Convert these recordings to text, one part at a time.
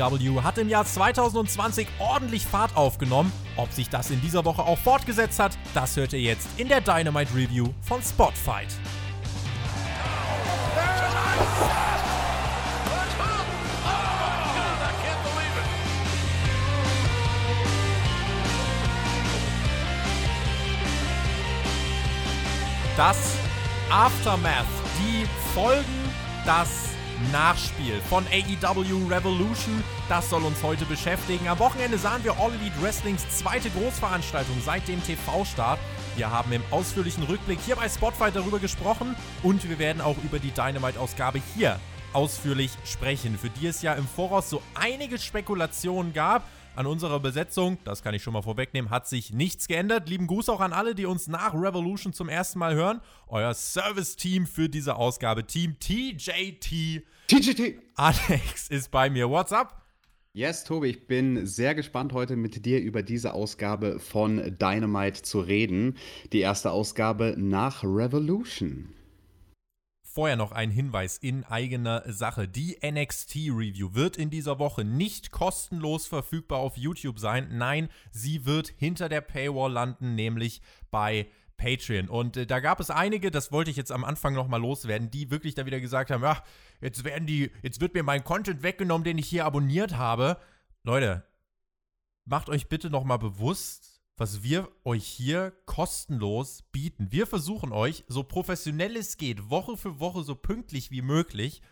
AEW hat im Jahr 2020 ordentlich Fahrt aufgenommen. Ob sich das in dieser Woche auch fortgesetzt hat, das hört ihr jetzt in der Dynamite Review von Spotfight. Das Aftermath, die Folgen, das Nachspiel von AEW Revolution. Das soll uns heute beschäftigen. Am Wochenende sahen wir All Elite Wrestlings zweite Großveranstaltung seit dem TV-Start. Wir haben im ausführlichen Rückblick hier bei Spotfight darüber gesprochen und wir werden auch über die Dynamite-Ausgabe hier ausführlich sprechen, für die es ja im Voraus so einige Spekulationen gab. An unserer Besetzung, das kann ich schon mal vorwegnehmen, hat sich nichts geändert. Lieben Gruß auch an alle, die uns nach Revolution zum ersten Mal hören. Euer Service-Team für diese Ausgabe, Team TJT. TJT. Alex ist bei mir. What's up? Yes, Tobi, ich bin sehr gespannt, heute mit dir über diese Ausgabe von Dynamite zu reden. Die erste Ausgabe nach Revolution. Vorher noch ein Hinweis in eigener Sache. Die NXT-Review wird in dieser Woche nicht kostenlos verfügbar auf YouTube sein. Nein, sie wird hinter der Paywall landen, nämlich bei Patreon. Und äh, da gab es einige, das wollte ich jetzt am Anfang nochmal loswerden, die wirklich da wieder gesagt haben, ach, jetzt werden die, jetzt wird mir mein Content weggenommen, den ich hier abonniert habe. Leute, macht euch bitte nochmal bewusst, was wir euch hier kostenlos bieten. Wir versuchen euch, so professionell es geht, Woche für Woche so pünktlich wie möglich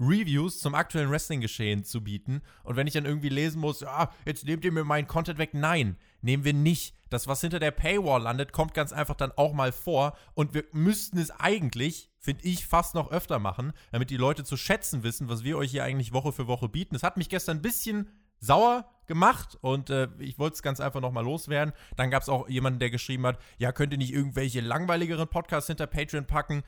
Reviews zum aktuellen Wrestling-Geschehen zu bieten. Und wenn ich dann irgendwie lesen muss, ja, jetzt nehmt ihr mir meinen Content weg. Nein, nehmen wir nicht. Das, was hinter der Paywall landet, kommt ganz einfach dann auch mal vor. Und wir müssten es eigentlich, finde ich, fast noch öfter machen, damit die Leute zu schätzen wissen, was wir euch hier eigentlich Woche für Woche bieten. Es hat mich gestern ein bisschen sauer gemacht und äh, ich wollte es ganz einfach nochmal loswerden. Dann gab es auch jemanden, der geschrieben hat, ja, könnt ihr nicht irgendwelche langweiligeren Podcasts hinter Patreon packen?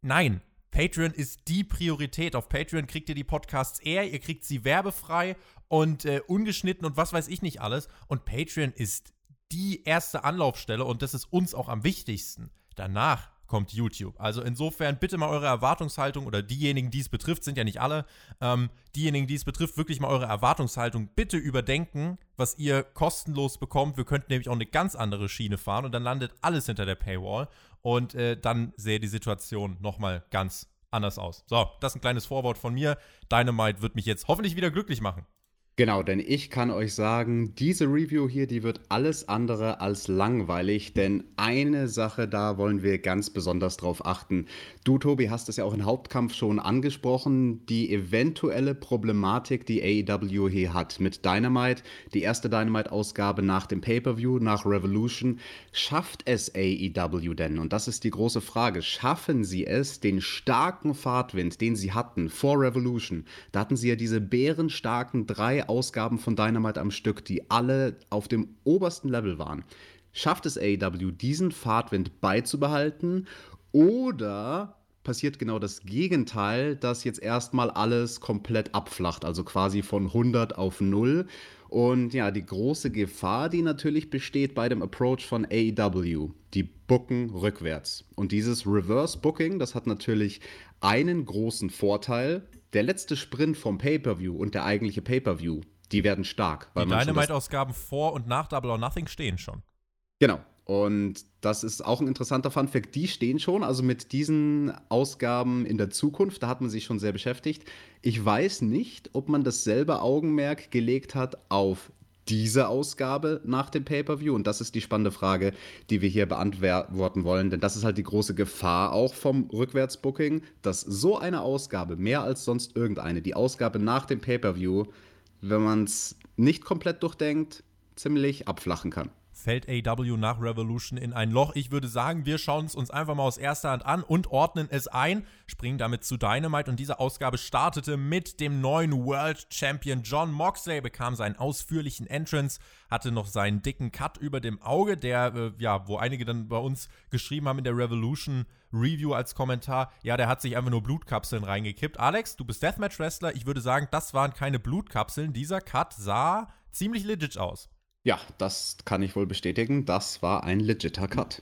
Nein, Patreon ist die Priorität. Auf Patreon kriegt ihr die Podcasts eher, ihr kriegt sie werbefrei und äh, ungeschnitten und was weiß ich nicht alles. Und Patreon ist die erste Anlaufstelle und das ist uns auch am wichtigsten. Danach kommt YouTube. Also insofern bitte mal eure Erwartungshaltung oder diejenigen, die es betrifft, sind ja nicht alle, ähm, diejenigen, die es betrifft, wirklich mal eure Erwartungshaltung bitte überdenken, was ihr kostenlos bekommt. Wir könnten nämlich auch eine ganz andere Schiene fahren und dann landet alles hinter der Paywall und äh, dann sähe die Situation nochmal ganz anders aus. So, das ist ein kleines Vorwort von mir. Dynamite wird mich jetzt hoffentlich wieder glücklich machen. Genau, denn ich kann euch sagen, diese Review hier, die wird alles andere als langweilig, denn eine Sache, da wollen wir ganz besonders drauf achten. Du, Tobi, hast es ja auch im Hauptkampf schon angesprochen, die eventuelle Problematik, die AEW hier hat mit Dynamite, die erste Dynamite-Ausgabe nach dem Pay-Per-View, nach Revolution. Schafft es AEW denn? Und das ist die große Frage. Schaffen sie es, den starken Fahrtwind, den sie hatten vor Revolution, da hatten sie ja diese bärenstarken drei Ausgaben von Dynamite am Stück, die alle auf dem obersten Level waren. Schafft es AEW, diesen Fahrtwind beizubehalten oder passiert genau das Gegenteil, dass jetzt erstmal alles komplett abflacht, also quasi von 100 auf 0. Und ja, die große Gefahr, die natürlich besteht bei dem Approach von AEW, die bucken rückwärts. Und dieses Reverse Booking, das hat natürlich einen großen Vorteil, der letzte Sprint vom Pay-Per-View und der eigentliche Pay-Per-View, die werden stark. die Dynamite-Ausgaben vor und nach Double or Nothing stehen schon. Genau. Und das ist auch ein interessanter Funfact. Die stehen schon, also mit diesen Ausgaben in der Zukunft, da hat man sich schon sehr beschäftigt. Ich weiß nicht, ob man dasselbe Augenmerk gelegt hat auf diese Ausgabe nach dem Pay-per-view? Und das ist die spannende Frage, die wir hier beantworten wollen, denn das ist halt die große Gefahr auch vom Rückwärtsbooking, dass so eine Ausgabe, mehr als sonst irgendeine, die Ausgabe nach dem Pay-per-view, wenn man es nicht komplett durchdenkt, ziemlich abflachen kann fällt AW nach Revolution in ein Loch. Ich würde sagen, wir schauen es uns einfach mal aus erster Hand an und ordnen es ein, springen damit zu Dynamite und diese Ausgabe startete mit dem neuen World Champion John Moxley, bekam seinen ausführlichen Entrance, hatte noch seinen dicken Cut über dem Auge, der, äh, ja, wo einige dann bei uns geschrieben haben in der Revolution Review als Kommentar, ja, der hat sich einfach nur Blutkapseln reingekippt. Alex, du bist Deathmatch-Wrestler, ich würde sagen, das waren keine Blutkapseln, dieser Cut sah ziemlich legit aus. Ja, das kann ich wohl bestätigen. Das war ein legiter Cut.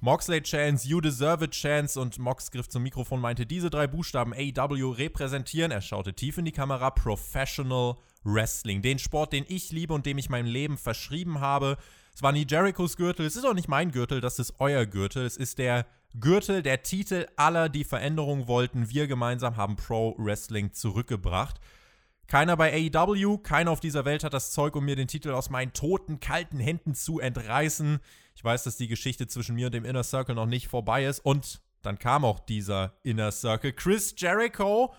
Moxley Chance, You Deserve It Chance und Mox griff zum Mikrofon, meinte, diese drei Buchstaben AW repräsentieren, er schaute tief in die Kamera, Professional Wrestling. Den Sport, den ich liebe und dem ich mein Leben verschrieben habe. Es war nie Jerichos Gürtel, es ist auch nicht mein Gürtel, das ist euer Gürtel. Es ist der Gürtel, der Titel aller, die Veränderungen wollten. Wir gemeinsam haben Pro Wrestling zurückgebracht. Keiner bei AEW, keiner auf dieser Welt hat das Zeug, um mir den Titel aus meinen toten, kalten Händen zu entreißen. Ich weiß, dass die Geschichte zwischen mir und dem Inner Circle noch nicht vorbei ist. Und dann kam auch dieser Inner Circle. Chris Jericho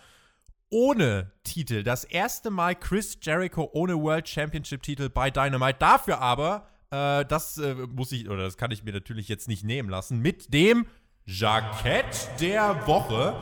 ohne Titel. Das erste Mal Chris Jericho ohne World Championship Titel bei Dynamite. Dafür aber, äh, das äh, muss ich, oder das kann ich mir natürlich jetzt nicht nehmen lassen, mit dem Jackett der Woche.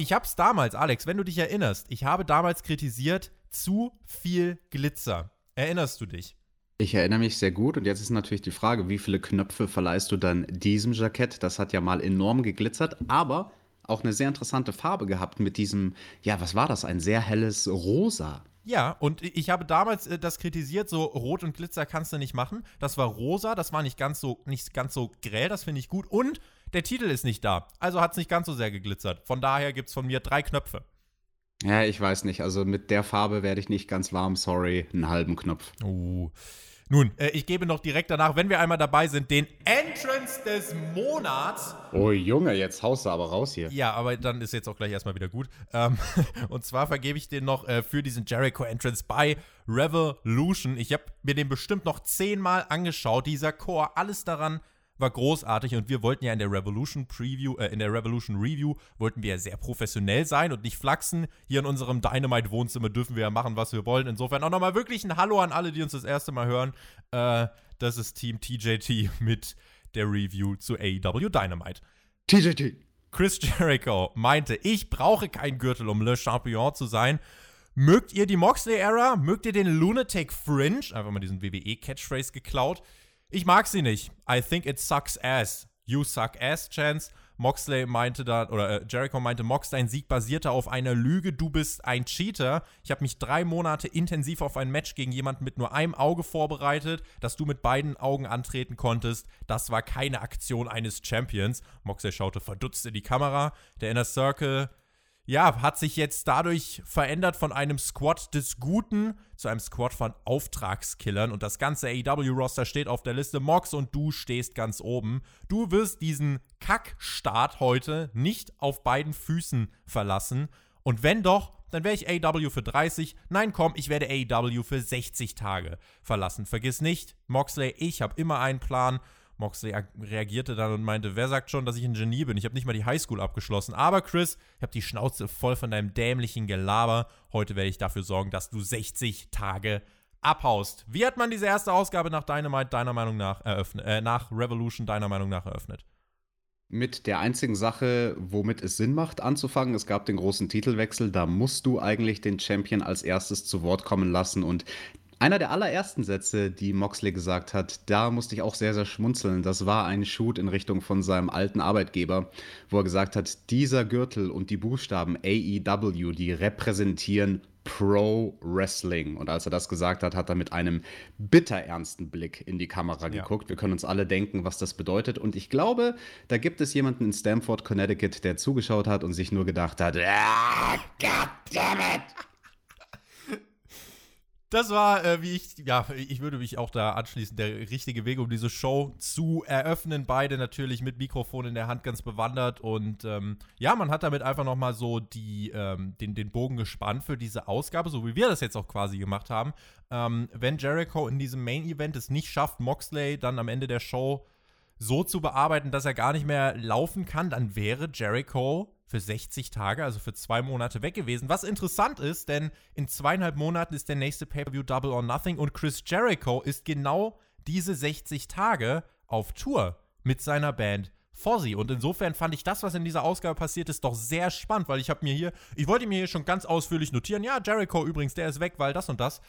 Ich hab's damals, Alex, wenn du dich erinnerst, ich habe damals kritisiert, zu viel Glitzer. Erinnerst du dich? Ich erinnere mich sehr gut und jetzt ist natürlich die Frage, wie viele Knöpfe verleihst du dann diesem Jackett? Das hat ja mal enorm geglitzert, aber auch eine sehr interessante Farbe gehabt mit diesem, ja, was war das? Ein sehr helles Rosa. Ja, und ich habe damals äh, das kritisiert, so Rot und Glitzer kannst du nicht machen. Das war rosa, das war nicht ganz so, nicht ganz so grell, das finde ich gut. Und der Titel ist nicht da. Also hat es nicht ganz so sehr geglitzert. Von daher gibt es von mir drei Knöpfe. Ja, ich weiß nicht. Also mit der Farbe werde ich nicht ganz warm, sorry. Einen halben Knopf. Uh. Nun, äh, ich gebe noch direkt danach, wenn wir einmal dabei sind, den Entrance des Monats. Oh Junge, jetzt haust du aber raus hier. Ja, aber dann ist jetzt auch gleich erstmal wieder gut. Ähm, und zwar vergebe ich den noch äh, für diesen Jericho Entrance bei Revolution. Ich habe mir den bestimmt noch zehnmal angeschaut. Dieser Chor, alles daran war großartig und wir wollten ja in der Revolution Preview, äh, in der Revolution Review wollten wir ja sehr professionell sein und nicht flachsen. Hier in unserem Dynamite Wohnzimmer dürfen wir ja machen, was wir wollen. Insofern auch nochmal wirklich ein Hallo an alle, die uns das erste Mal hören. Äh, das ist Team TJT mit der Review zu AEW Dynamite. TJT. Chris Jericho meinte, ich brauche keinen Gürtel, um Le Champion zu sein. Mögt ihr die Moxley-Ära? Mögt ihr den Lunatic Fringe? Einfach mal diesen WWE-Catchphrase geklaut. Ich mag sie nicht. I think it sucks ass. You suck ass, Chance. Moxley meinte dann, oder äh, Jericho meinte, Mox, dein Sieg basierte auf einer Lüge, du bist ein Cheater. Ich habe mich drei Monate intensiv auf ein Match gegen jemanden mit nur einem Auge vorbereitet, dass du mit beiden Augen antreten konntest. Das war keine Aktion eines Champions. Moxley schaute verdutzt in die Kamera. Der Inner Circle ja, hat sich jetzt dadurch verändert von einem Squad des Guten zu einem Squad von Auftragskillern und das ganze AEW-Roster steht auf der Liste. Mox und du stehst ganz oben. Du wirst diesen Kackstart heute nicht auf beiden Füßen verlassen. Und wenn doch, dann wäre ich AEW für 30. Nein, komm, ich werde AEW für 60 Tage verlassen. Vergiss nicht, Moxley, ich habe immer einen Plan Moxley reagierte dann und meinte, wer sagt schon, dass ich ein Genie bin? Ich habe nicht mal die Highschool abgeschlossen. Aber Chris, ich habe die Schnauze voll von deinem dämlichen Gelaber. Heute werde ich dafür sorgen, dass du 60 Tage abhaust. Wie hat man diese erste Ausgabe nach Dynamite deiner Meinung nach eröffnet, äh, nach Revolution deiner Meinung nach eröffnet? Mit der einzigen Sache, womit es Sinn macht, anzufangen. Es gab den großen Titelwechsel. Da musst du eigentlich den Champion als erstes zu Wort kommen lassen. Und einer der allerersten Sätze, die Moxley gesagt hat, da musste ich auch sehr, sehr schmunzeln. Das war ein Shoot in Richtung von seinem alten Arbeitgeber, wo er gesagt hat, dieser Gürtel und die Buchstaben AEW, die repräsentieren Pro Wrestling. Und als er das gesagt hat, hat er mit einem bitterernsten Blick in die Kamera ja. geguckt. Wir können uns alle denken, was das bedeutet. Und ich glaube, da gibt es jemanden in Stamford, Connecticut, der zugeschaut hat und sich nur gedacht hat, ah, God damn it! Das war, äh, wie ich, ja, ich würde mich auch da anschließen, der richtige Weg, um diese Show zu eröffnen. Beide natürlich mit Mikrofon in der Hand ganz bewandert. Und ähm, ja, man hat damit einfach nochmal so die, ähm, den, den Bogen gespannt für diese Ausgabe, so wie wir das jetzt auch quasi gemacht haben. Ähm, wenn Jericho in diesem Main-Event es nicht schafft, Moxley dann am Ende der Show so zu bearbeiten, dass er gar nicht mehr laufen kann, dann wäre Jericho für 60 Tage, also für zwei Monate weg gewesen. Was interessant ist, denn in zweieinhalb Monaten ist der nächste Pay-Per-View Double or Nothing und Chris Jericho ist genau diese 60 Tage auf Tour mit seiner Band Fozzy. Und insofern fand ich das, was in dieser Ausgabe passiert ist, doch sehr spannend, weil ich habe mir hier, ich wollte mir hier schon ganz ausführlich notieren, ja, Jericho übrigens, der ist weg, weil das und das.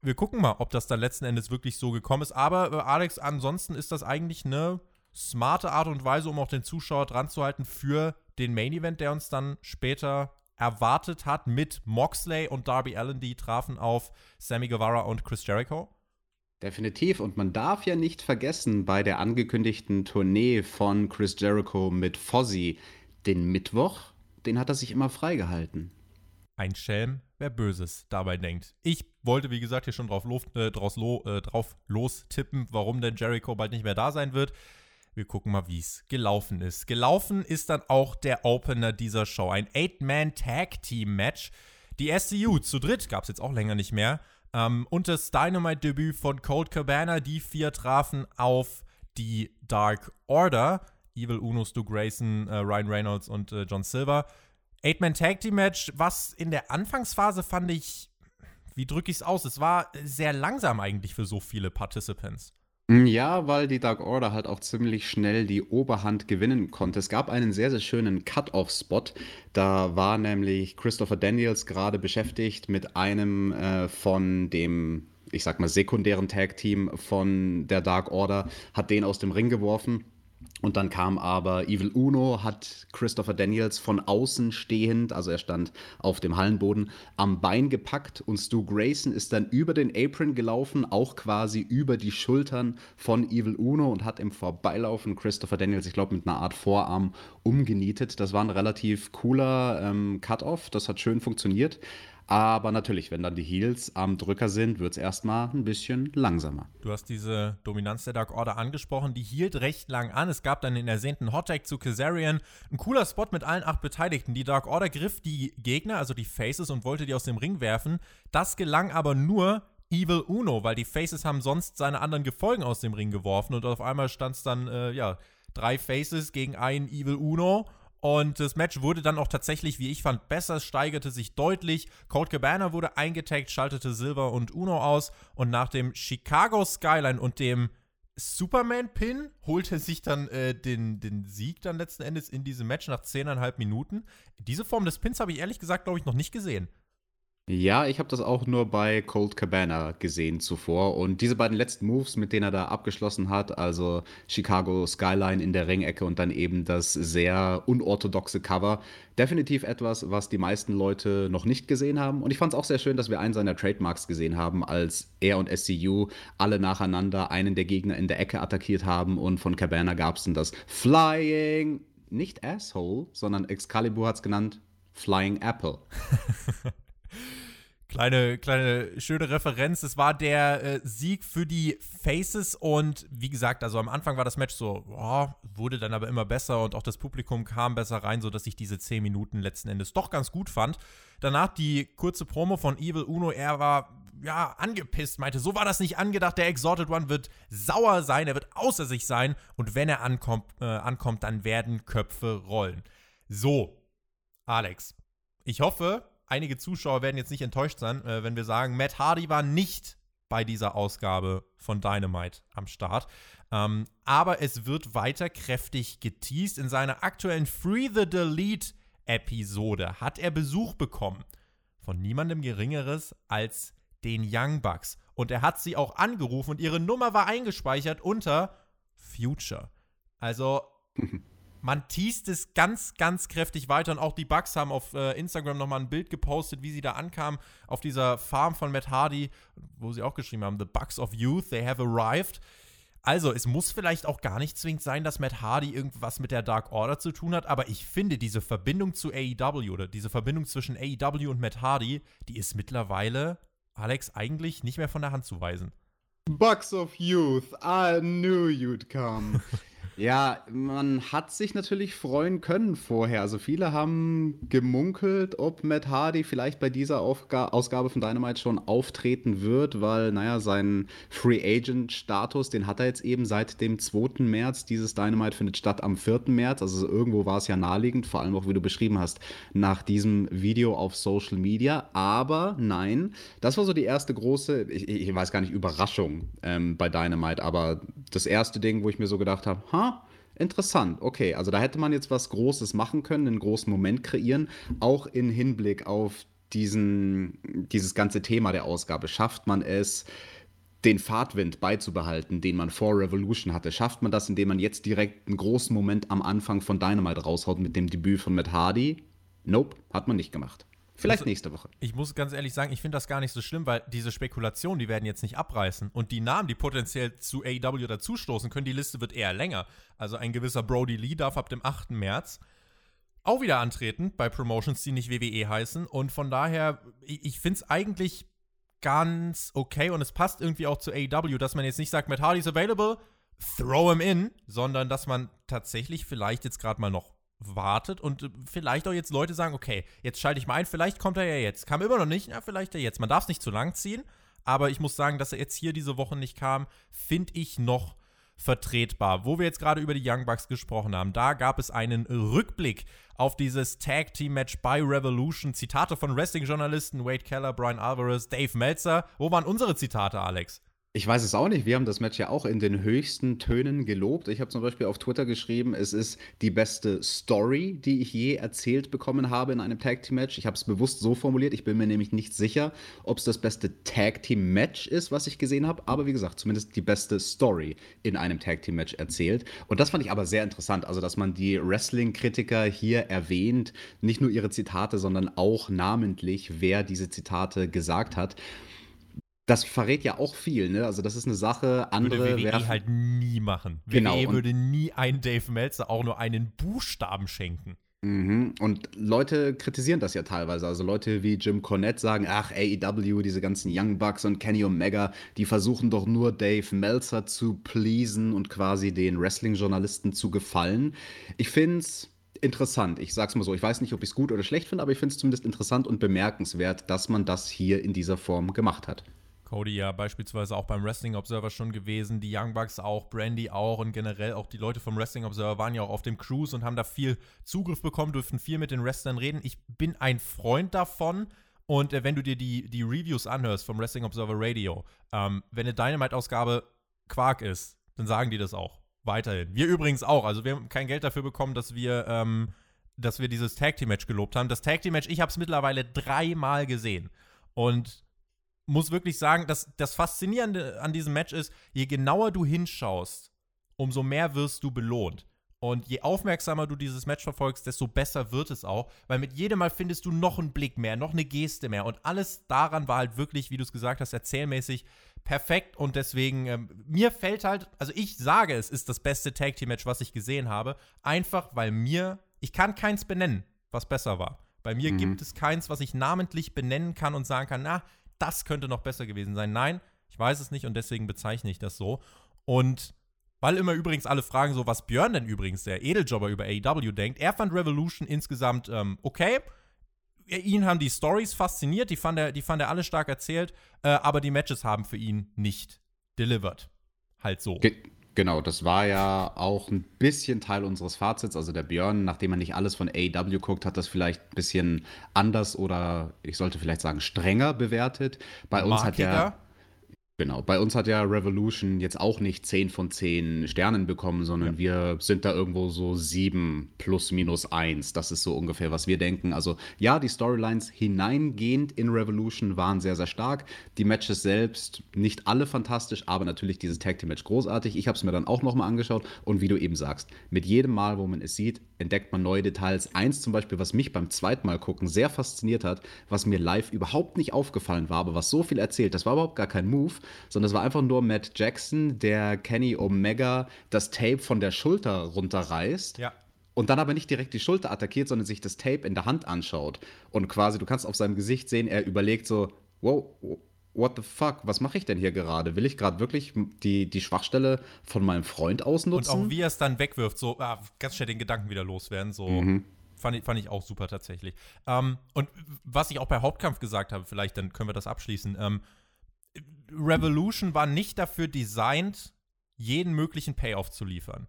Wir gucken mal, ob das dann letzten Endes wirklich so gekommen ist. Aber äh, Alex, ansonsten ist das eigentlich eine smarte Art und Weise, um auch den Zuschauer dran zu halten für den Main Event, der uns dann später erwartet hat mit Moxley und Darby Allen, die trafen auf Sammy Guevara und Chris Jericho? Definitiv. Und man darf ja nicht vergessen, bei der angekündigten Tournee von Chris Jericho mit Fozzy, den Mittwoch, den hat er sich immer freigehalten. Ein Schelm, wer Böses dabei denkt. Ich wollte, wie gesagt, hier schon drauf, äh, draus lo, äh, drauf los tippen, warum denn Jericho bald nicht mehr da sein wird. Wir gucken mal, wie es gelaufen ist. Gelaufen ist dann auch der Opener dieser Show. Ein Eight-Man-Tag-Team-Match. Die SCU zu dritt gab es jetzt auch länger nicht mehr. Ähm, und das Dynamite-Debüt von Cold Cabana. Die vier trafen auf die Dark Order. Evil Uno, Stu Grayson, äh, Ryan Reynolds und äh, John Silver. Eight-Man Tag Team Match, was in der Anfangsphase fand ich, wie drücke ich es aus? Es war sehr langsam eigentlich für so viele Participants. Mm, ja, weil die Dark Order halt auch ziemlich schnell die Oberhand gewinnen konnte. Es gab einen sehr, sehr schönen Cut-Off-Spot. Da war nämlich Christopher Daniels gerade beschäftigt mit einem äh, von dem, ich sag mal, sekundären Tag-Team von der Dark Order, hat den aus dem Ring geworfen. Und dann kam aber Evil Uno, hat Christopher Daniels von außen stehend, also er stand auf dem Hallenboden, am Bein gepackt und Stu Grayson ist dann über den Apron gelaufen, auch quasi über die Schultern von Evil Uno und hat im Vorbeilaufen Christopher Daniels, ich glaube, mit einer Art Vorarm umgenietet. Das war ein relativ cooler ähm, Cut-Off, das hat schön funktioniert. Aber natürlich, wenn dann die Heels am Drücker sind, wird es erstmal ein bisschen langsamer. Du hast diese Dominanz der Dark Order angesprochen, die hielt recht lang an. Es gab dann den ersehnten Hottag zu Kazarian. Ein cooler Spot mit allen acht Beteiligten. Die Dark Order griff die Gegner, also die Faces, und wollte die aus dem Ring werfen. Das gelang aber nur Evil Uno, weil die Faces haben sonst seine anderen Gefolgen aus dem Ring geworfen und auf einmal stand es dann, äh, ja, drei Faces gegen einen Evil Uno und das Match wurde dann auch tatsächlich, wie ich fand, besser, es steigerte sich deutlich. Cold Cabana wurde eingetaggt, schaltete Silver und Uno aus. Und nach dem Chicago Skyline und dem Superman-Pin holte sich dann äh, den, den Sieg dann letzten Endes in diesem Match nach 10,5 Minuten. Diese Form des Pins habe ich ehrlich gesagt, glaube ich, noch nicht gesehen. Ja, ich habe das auch nur bei Cold Cabana gesehen zuvor. Und diese beiden letzten Moves, mit denen er da abgeschlossen hat, also Chicago Skyline in der Ringecke und dann eben das sehr unorthodoxe Cover, definitiv etwas, was die meisten Leute noch nicht gesehen haben. Und ich fand es auch sehr schön, dass wir einen seiner Trademarks gesehen haben, als er und SCU alle nacheinander einen der Gegner in der Ecke attackiert haben. Und von Cabana gab es dann das Flying, nicht Asshole, sondern Excalibur hat es genannt, Flying Apple. Kleine, kleine schöne Referenz. Es war der äh, Sieg für die Faces und wie gesagt, also am Anfang war das Match so, oh, wurde dann aber immer besser und auch das Publikum kam besser rein, sodass ich diese 10 Minuten letzten Endes doch ganz gut fand. Danach die kurze Promo von Evil Uno. Er war ja angepisst, meinte, so war das nicht angedacht. Der Exalted One wird sauer sein, er wird außer sich sein und wenn er ankommt, äh, ankommt dann werden Köpfe rollen. So, Alex, ich hoffe, einige Zuschauer werden jetzt nicht enttäuscht sein, äh, wenn wir sagen, Matt Hardy war nicht bei dieser Ausgabe von Dynamite am Start. Ähm, aber es wird weiter kräftig geteased. In seiner aktuellen Free the Delete Episode hat er Besuch bekommen von niemandem Geringeres als den Young Bucks. Und er hat sie auch angerufen und ihre Nummer war eingespeichert unter Future. Also man teast es ganz, ganz kräftig weiter. Und auch die Bugs haben auf äh, Instagram nochmal ein Bild gepostet, wie sie da ankamen auf dieser Farm von Matt Hardy, wo sie auch geschrieben haben: The Bugs of Youth, they have arrived. Also, es muss vielleicht auch gar nicht zwingend sein, dass Matt Hardy irgendwas mit der Dark Order zu tun hat, aber ich finde, diese Verbindung zu AEW oder diese Verbindung zwischen AEW und Matt Hardy, die ist mittlerweile, Alex, eigentlich nicht mehr von der Hand zu weisen. Bucks of Youth, I knew you'd come. Ja, man hat sich natürlich freuen können vorher. Also viele haben gemunkelt, ob Matt Hardy vielleicht bei dieser Aufga Ausgabe von Dynamite schon auftreten wird, weil, naja, sein Free Agent-Status, den hat er jetzt eben seit dem 2. März. Dieses Dynamite findet statt am 4. März. Also irgendwo war es ja naheliegend, vor allem auch, wie du beschrieben hast, nach diesem Video auf Social Media. Aber nein, das war so die erste große, ich, ich weiß gar nicht, Überraschung ähm, bei Dynamite, aber das erste Ding, wo ich mir so gedacht habe, ha, interessant, okay, also da hätte man jetzt was Großes machen können, einen großen Moment kreieren, auch in Hinblick auf diesen, dieses ganze Thema der Ausgabe. Schafft man es, den Fahrtwind beizubehalten, den man vor Revolution hatte? Schafft man das, indem man jetzt direkt einen großen Moment am Anfang von Dynamite raushaut mit dem Debüt von Matt Hardy? Nope, hat man nicht gemacht. Vielleicht nächste Woche. Ich muss ganz ehrlich sagen, ich finde das gar nicht so schlimm, weil diese Spekulationen, die werden jetzt nicht abreißen. Und die Namen, die potenziell zu AEW dazustoßen können, die Liste wird eher länger. Also ein gewisser Brody Lee darf ab dem 8. März auch wieder antreten bei Promotions, die nicht WWE heißen. Und von daher, ich, ich finde es eigentlich ganz okay und es passt irgendwie auch zu AEW, dass man jetzt nicht sagt, Matt Hardy's available, throw him in, sondern dass man tatsächlich vielleicht jetzt gerade mal noch wartet und äh, vielleicht auch jetzt Leute sagen, okay, jetzt schalte ich mal ein, vielleicht kommt er ja jetzt. Kam immer noch nicht, ja, vielleicht er jetzt. Man darf es nicht zu lang ziehen, aber ich muss sagen, dass er jetzt hier diese Woche nicht kam, finde ich noch vertretbar. Wo wir jetzt gerade über die Young Bucks gesprochen haben, da gab es einen Rückblick auf dieses Tag Team Match bei Revolution. Zitate von Wrestling-Journalisten Wade Keller, Brian Alvarez, Dave Meltzer. Wo waren unsere Zitate, Alex? Ich weiß es auch nicht. Wir haben das Match ja auch in den höchsten Tönen gelobt. Ich habe zum Beispiel auf Twitter geschrieben, es ist die beste Story, die ich je erzählt bekommen habe in einem Tag Team Match. Ich habe es bewusst so formuliert. Ich bin mir nämlich nicht sicher, ob es das beste Tag Team Match ist, was ich gesehen habe. Aber wie gesagt, zumindest die beste Story in einem Tag Team Match erzählt. Und das fand ich aber sehr interessant. Also, dass man die Wrestling-Kritiker hier erwähnt, nicht nur ihre Zitate, sondern auch namentlich, wer diese Zitate gesagt hat das verrät ja auch viel, ne? Also das ist eine Sache, andere würde WWE werfen halt nie machen. Genau, WWE würde nie einen Dave Meltzer auch nur einen Buchstaben schenken. Mhm. Und Leute kritisieren das ja teilweise. Also Leute wie Jim Cornette sagen, ach, AEW, diese ganzen Young Bucks und Kenny Omega, die versuchen doch nur Dave Meltzer zu pleasen und quasi den Wrestling-Journalisten zu gefallen. Ich finde es interessant. Ich sag's mal so, ich weiß nicht, ob ich es gut oder schlecht finde, aber ich finde es zumindest interessant und bemerkenswert, dass man das hier in dieser Form gemacht hat. Cody ja beispielsweise auch beim Wrestling Observer schon gewesen, die Young Bucks auch, Brandy auch und generell auch die Leute vom Wrestling Observer waren ja auch auf dem Cruise und haben da viel Zugriff bekommen, durften viel mit den Wrestlern reden. Ich bin ein Freund davon. Und äh, wenn du dir die, die Reviews anhörst vom Wrestling Observer Radio, ähm, wenn eine Dynamite-Ausgabe Quark ist, dann sagen die das auch. Weiterhin. Wir übrigens auch. Also wir haben kein Geld dafür bekommen, dass wir, ähm, dass wir dieses Tag Team Match gelobt haben. Das Tag Team Match, ich habe es mittlerweile dreimal gesehen. Und muss wirklich sagen, dass das Faszinierende an diesem Match ist, je genauer du hinschaust, umso mehr wirst du belohnt. Und je aufmerksamer du dieses Match verfolgst, desto besser wird es auch, weil mit jedem Mal findest du noch einen Blick mehr, noch eine Geste mehr. Und alles daran war halt wirklich, wie du es gesagt hast, erzählmäßig perfekt. Und deswegen, ähm, mir fällt halt, also ich sage, es ist das beste Tag Team Match, was ich gesehen habe, einfach weil mir, ich kann keins benennen, was besser war. Bei mir mhm. gibt es keins, was ich namentlich benennen kann und sagen kann, na, das könnte noch besser gewesen sein. Nein, ich weiß es nicht und deswegen bezeichne ich das so. Und weil immer übrigens alle fragen, so was Björn denn übrigens, der Edeljobber über AEW denkt, er fand Revolution insgesamt ähm, okay. Ihn haben die Stories fasziniert, die fand er, die fand er alle stark erzählt, äh, aber die Matches haben für ihn nicht delivered. Halt so. Ge Genau, das war ja auch ein bisschen Teil unseres Fazits. Also der Björn, nachdem er nicht alles von AEW guckt, hat das vielleicht ein bisschen anders oder ich sollte vielleicht sagen strenger bewertet. Bei uns Markiger. hat ja Genau, bei uns hat ja Revolution jetzt auch nicht 10 von 10 Sternen bekommen, sondern ja. wir sind da irgendwo so 7 plus minus 1. Das ist so ungefähr, was wir denken. Also ja, die Storylines hineingehend in Revolution waren sehr, sehr stark. Die Matches selbst nicht alle fantastisch, aber natürlich dieses Tag Team Match großartig. Ich habe es mir dann auch nochmal angeschaut und wie du eben sagst, mit jedem Mal, wo man es sieht, entdeckt man neue Details. Eins zum Beispiel, was mich beim zweiten Mal gucken sehr fasziniert hat, was mir live überhaupt nicht aufgefallen war, aber was so viel erzählt, das war überhaupt gar kein Move sondern es war einfach nur Matt Jackson, der Kenny Omega das Tape von der Schulter runterreißt. Ja. Und dann aber nicht direkt die Schulter attackiert, sondern sich das Tape in der Hand anschaut. Und quasi, du kannst auf seinem Gesicht sehen, er überlegt so, wow, what the fuck, was mache ich denn hier gerade? Will ich gerade wirklich die, die Schwachstelle von meinem Freund ausnutzen? Und auch wie er es dann wegwirft, so ah, ganz schnell den Gedanken wieder loswerden, so. Mhm. Fand ich, fand ich auch super tatsächlich. Ähm, und was ich auch bei Hauptkampf gesagt habe, vielleicht, dann können wir das abschließen. Ähm, Revolution war nicht dafür designt, jeden möglichen Payoff zu liefern.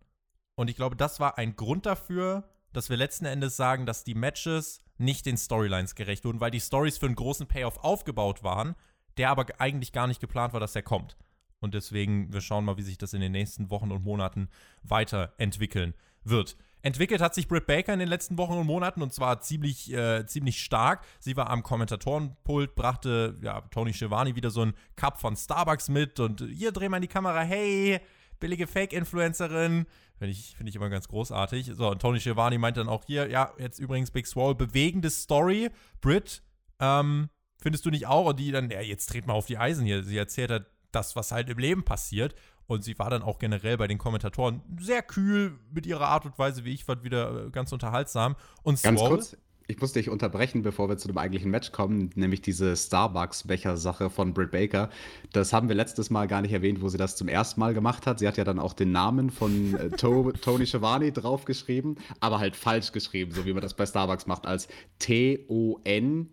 Und ich glaube, das war ein Grund dafür, dass wir letzten Endes sagen, dass die Matches nicht den Storylines gerecht wurden, weil die Stories für einen großen Payoff aufgebaut waren, der aber eigentlich gar nicht geplant war, dass er kommt. Und deswegen, wir schauen mal, wie sich das in den nächsten Wochen und Monaten weiterentwickeln wird. Entwickelt hat sich Britt Baker in den letzten Wochen und Monaten und zwar ziemlich, äh, ziemlich stark. Sie war am Kommentatorenpult, brachte ja, Tony Schiavone wieder so einen Cup von Starbucks mit und hier drehen wir in die Kamera, hey, billige Fake-Influencerin. Finde ich, find ich immer ganz großartig. So, und Tony Schiavone meint dann auch hier, ja, jetzt übrigens Big Swall, bewegende Story. Britt Ähm, findest du nicht auch? Und die dann, ja, jetzt dreht mal auf die Eisen hier. Sie erzählt halt das, was halt im Leben passiert. Und sie war dann auch generell bei den Kommentatoren sehr kühl mit ihrer Art und Weise, wie ich fand, wieder äh, ganz unterhaltsam. Und Ganz Swole, kurz, ich muss dich unterbrechen, bevor wir zu dem eigentlichen Match kommen, nämlich diese Starbucks-Becher-Sache von Britt Baker. Das haben wir letztes Mal gar nicht erwähnt, wo sie das zum ersten Mal gemacht hat. Sie hat ja dann auch den Namen von äh, to Tony Schiavone draufgeschrieben, aber halt falsch geschrieben, so wie man das bei Starbucks macht, als T-O-N.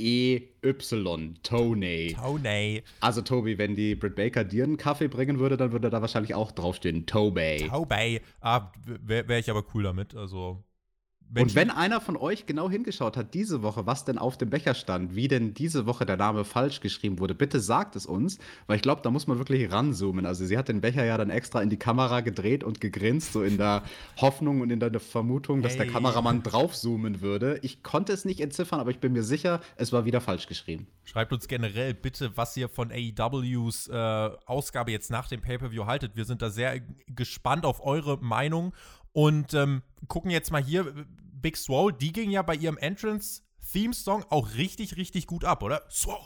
E-Y, Tony. Tony. Also, Tobi, wenn die Britt Baker dir einen Kaffee bringen würde, dann würde da wahrscheinlich auch draufstehen, Tobey. Tobey. Ah, wäre wär ich aber cool damit. Also, und wenn einer von euch genau hingeschaut hat diese Woche, was denn auf dem Becher stand, wie denn diese Woche der Name falsch geschrieben wurde, bitte sagt es uns, weil ich glaube, da muss man wirklich ranzoomen. Also sie hat den Becher ja dann extra in die Kamera gedreht und gegrinst, so in der Hoffnung und in der Vermutung, dass hey. der Kameramann draufzoomen würde. Ich konnte es nicht entziffern, aber ich bin mir sicher, es war wieder falsch geschrieben. Schreibt uns generell bitte, was ihr von AEWs äh, Ausgabe jetzt nach dem Pay-Per-View haltet. Wir sind da sehr gespannt auf eure Meinung und ähm, gucken jetzt mal hier, Big Swole, die ging ja bei ihrem Entrance-Theme-Song auch richtig, richtig gut ab, oder? Swole.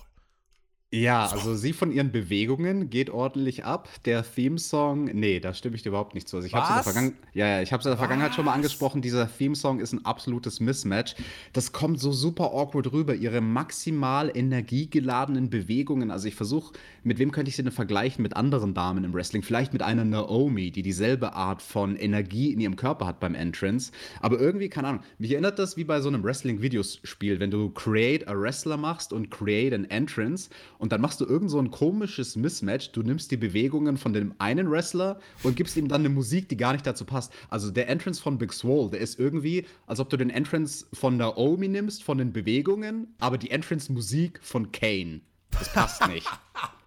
Ja, also sie von ihren Bewegungen geht ordentlich ab. Der Theme-Song, nee, da stimme ich dir überhaupt nicht zu. Also ich habe es in der, ja, ja, ich in der Vergangenheit schon mal angesprochen. Dieser Theme-Song ist ein absolutes Mismatch. Das kommt so super awkward rüber. Ihre maximal energiegeladenen Bewegungen. Also ich versuche, mit wem könnte ich sie denn vergleichen? Mit anderen Damen im Wrestling. Vielleicht mit einer Naomi, die dieselbe Art von Energie in ihrem Körper hat beim Entrance. Aber irgendwie, keine Ahnung, mich erinnert das wie bei so einem Wrestling-Videospiel, wenn du Create a Wrestler machst und Create an Entrance und dann machst du irgend so ein komisches Mismatch. Du nimmst die Bewegungen von dem einen Wrestler und gibst ihm dann eine Musik, die gar nicht dazu passt. Also der Entrance von Big Swole, der ist irgendwie, als ob du den Entrance von Naomi nimmst, von den Bewegungen, aber die Entrance-Musik von Kane. Das passt nicht.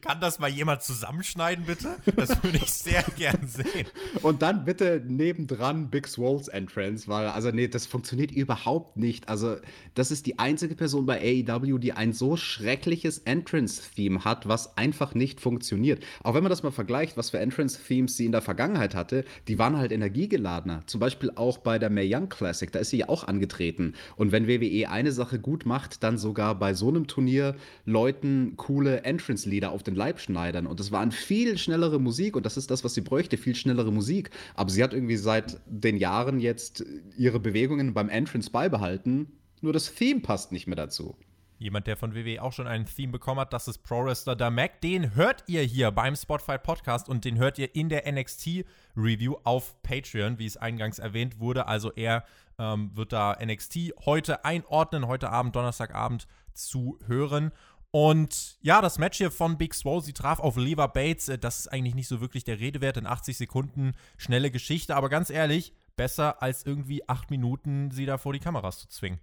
Kann das mal jemand zusammenschneiden, bitte? Das würde ich sehr gern sehen. Und dann bitte nebendran Big Swole's Entrance, weil, also nee, das funktioniert überhaupt nicht. Also, das ist die einzige Person bei AEW, die ein so schreckliches Entrance-Theme hat, was einfach nicht funktioniert. Auch wenn man das mal vergleicht, was für Entrance-Themes sie in der Vergangenheit hatte, die waren halt energiegeladener. Zum Beispiel auch bei der Mae Young Classic, da ist sie ja auch angetreten. Und wenn WWE eine Sache gut macht, dann sogar bei so einem Turnier Leuten coole Entrance-Lieder Lieder auf den Leib schneidern. Und es war eine viel schnellere Musik und das ist das, was sie bräuchte, viel schnellere Musik. Aber sie hat irgendwie seit den Jahren jetzt ihre Bewegungen beim Entrance beibehalten. Nur das Theme passt nicht mehr dazu. Jemand, der von WWE auch schon ein Theme bekommen hat, das ist Pro Wrestler Damek. Den hört ihr hier beim Spotify Podcast und den hört ihr in der NXT Review auf Patreon, wie es eingangs erwähnt wurde. Also er ähm, wird da NXT heute einordnen, heute Abend, Donnerstagabend zu hören. Und ja, das Match hier von Big Swole, sie traf auf Lever Bates. Äh, das ist eigentlich nicht so wirklich der Rede wert in 80 Sekunden. Schnelle Geschichte, aber ganz ehrlich, besser als irgendwie acht Minuten sie da vor die Kameras zu zwingen.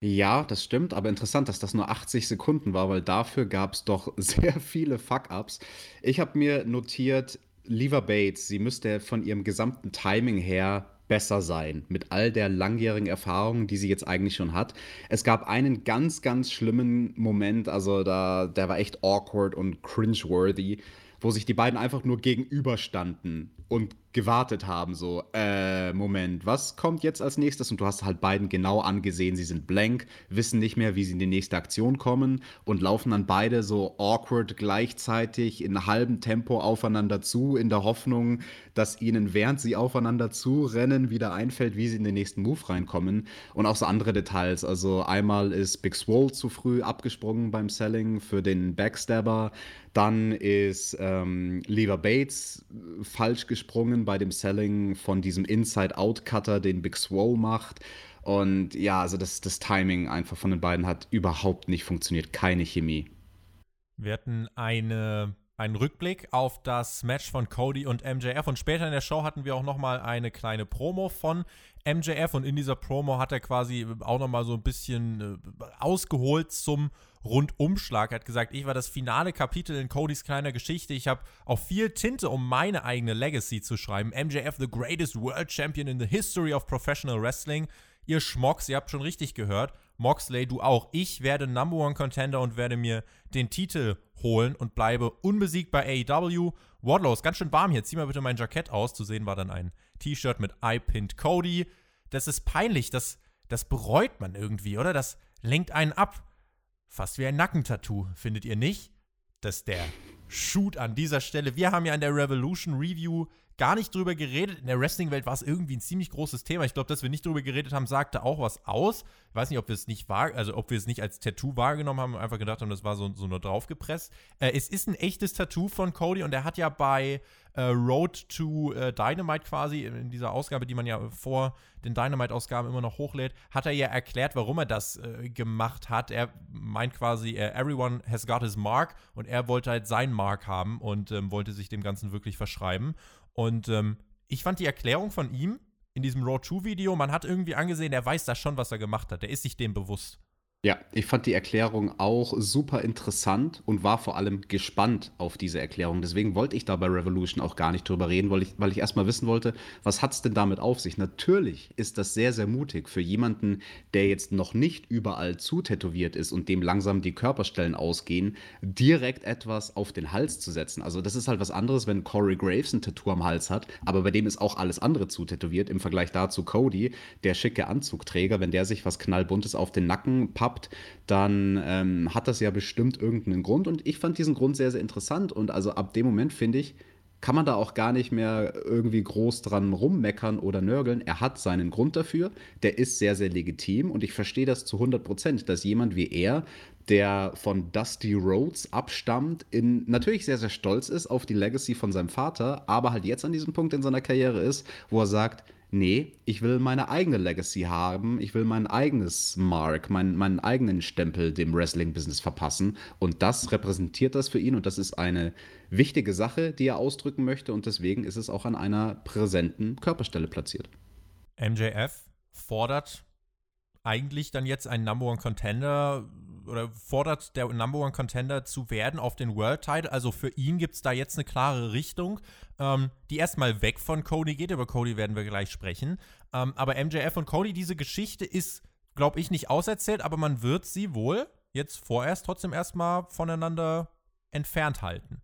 Ja, das stimmt, aber interessant, dass das nur 80 Sekunden war, weil dafür gab es doch sehr viele Fuck-Ups. Ich habe mir notiert, Lever Bates, sie müsste von ihrem gesamten Timing her besser sein mit all der langjährigen Erfahrung, die sie jetzt eigentlich schon hat. Es gab einen ganz, ganz schlimmen Moment, also da, der war echt awkward und cringeworthy, wo sich die beiden einfach nur gegenüberstanden und gewartet haben, so, äh, Moment, was kommt jetzt als nächstes? Und du hast halt beiden genau angesehen, sie sind blank, wissen nicht mehr, wie sie in die nächste Aktion kommen und laufen dann beide so awkward gleichzeitig in halbem Tempo aufeinander zu, in der Hoffnung, dass ihnen, während sie aufeinander zurennen, wieder einfällt, wie sie in den nächsten Move reinkommen. Und auch so andere Details. Also einmal ist Big Swole zu früh abgesprungen beim Selling für den Backstabber. Dann ist ähm, Lever Bates falsch gesprungen bei dem Selling von diesem Inside-Out-Cutter, den Big Swole macht. Und ja, also das, das Timing einfach von den beiden hat überhaupt nicht funktioniert. Keine Chemie. Wir hatten eine, einen Rückblick auf das Match von Cody und MJF und später in der Show hatten wir auch noch mal eine kleine Promo von MJF und in dieser Promo hat er quasi auch noch mal so ein bisschen äh, ausgeholt zum Rundumschlag. Er hat gesagt, ich war das finale Kapitel in Codys kleiner Geschichte. Ich habe auch viel Tinte, um meine eigene Legacy zu schreiben. MJF, the greatest world champion in the history of professional wrestling. Ihr Schmocks, ihr habt schon richtig gehört. Moxley, du auch. Ich werde Number One Contender und werde mir den Titel holen und bleibe unbesiegt bei AEW. Wardlow ist ganz schön warm hier. Zieh mal bitte mein Jackett aus. Zu sehen war dann ein T-Shirt mit I pinned Cody. Das ist peinlich. Das, das bereut man irgendwie, oder? Das lenkt einen ab fast wie ein Nackentattoo, findet ihr nicht? Dass der Shoot an dieser Stelle. Wir haben ja in der Revolution Review gar nicht drüber geredet. In der Wrestling-Welt war es irgendwie ein ziemlich großes Thema. Ich glaube, dass wir nicht drüber geredet haben, sagte auch was aus. Ich weiß nicht, ob wir es nicht wahr, also ob wir es nicht als Tattoo wahrgenommen haben und einfach gedacht haben, das war so, so nur draufgepresst. Äh, es ist ein echtes Tattoo von Cody und er hat ja bei äh, Road to äh, Dynamite quasi, in dieser Ausgabe, die man ja vor den Dynamite-Ausgaben immer noch hochlädt, hat er ja erklärt, warum er das äh, gemacht hat. Er meint quasi, äh, everyone has got his mark und er wollte halt sein Mark haben und ähm, wollte sich dem Ganzen wirklich verschreiben. Und ähm, ich fand die Erklärung von ihm in diesem Raw 2 Video, man hat irgendwie angesehen, er weiß da schon, was er gemacht hat. Der ist sich dem bewusst. Ja, ich fand die Erklärung auch super interessant und war vor allem gespannt auf diese Erklärung. Deswegen wollte ich da bei Revolution auch gar nicht drüber reden, weil ich, weil ich erstmal wissen wollte, was hat es denn damit auf sich? Natürlich ist das sehr, sehr mutig für jemanden, der jetzt noch nicht überall zutätowiert ist und dem langsam die Körperstellen ausgehen, direkt etwas auf den Hals zu setzen. Also das ist halt was anderes, wenn Corey Graves ein Tattoo am Hals hat, aber bei dem ist auch alles andere zutätowiert. Im Vergleich dazu Cody, der schicke Anzugträger, wenn der sich was knallbuntes auf den Nacken pappt, habt, dann ähm, hat das ja bestimmt irgendeinen Grund. Und ich fand diesen Grund sehr, sehr interessant. Und also ab dem Moment finde ich, kann man da auch gar nicht mehr irgendwie groß dran rummeckern oder nörgeln. Er hat seinen Grund dafür, der ist sehr, sehr legitim und ich verstehe das zu 100 Prozent, dass jemand wie er, der von Dusty Rhodes abstammt, in, natürlich sehr, sehr stolz ist auf die Legacy von seinem Vater, aber halt jetzt an diesem Punkt in seiner Karriere ist, wo er sagt, nee, ich will meine eigene Legacy haben, ich will mein eigenes Mark, mein, meinen eigenen Stempel dem Wrestling-Business verpassen. Und das repräsentiert das für ihn und das ist eine wichtige Sache, die er ausdrücken möchte und deswegen ist es auch an einer präsenten Körperstelle platziert. MJF fordert eigentlich dann jetzt einen Number One Contender oder fordert der Number One Contender zu werden auf den World Title. Also für ihn gibt es da jetzt eine klare Richtung, ähm, die erstmal weg von Cody geht. Über Cody werden wir gleich sprechen. Ähm, aber MJF und Cody, diese Geschichte ist, glaube ich, nicht auserzählt, aber man wird sie wohl jetzt vorerst trotzdem erstmal voneinander entfernt halten.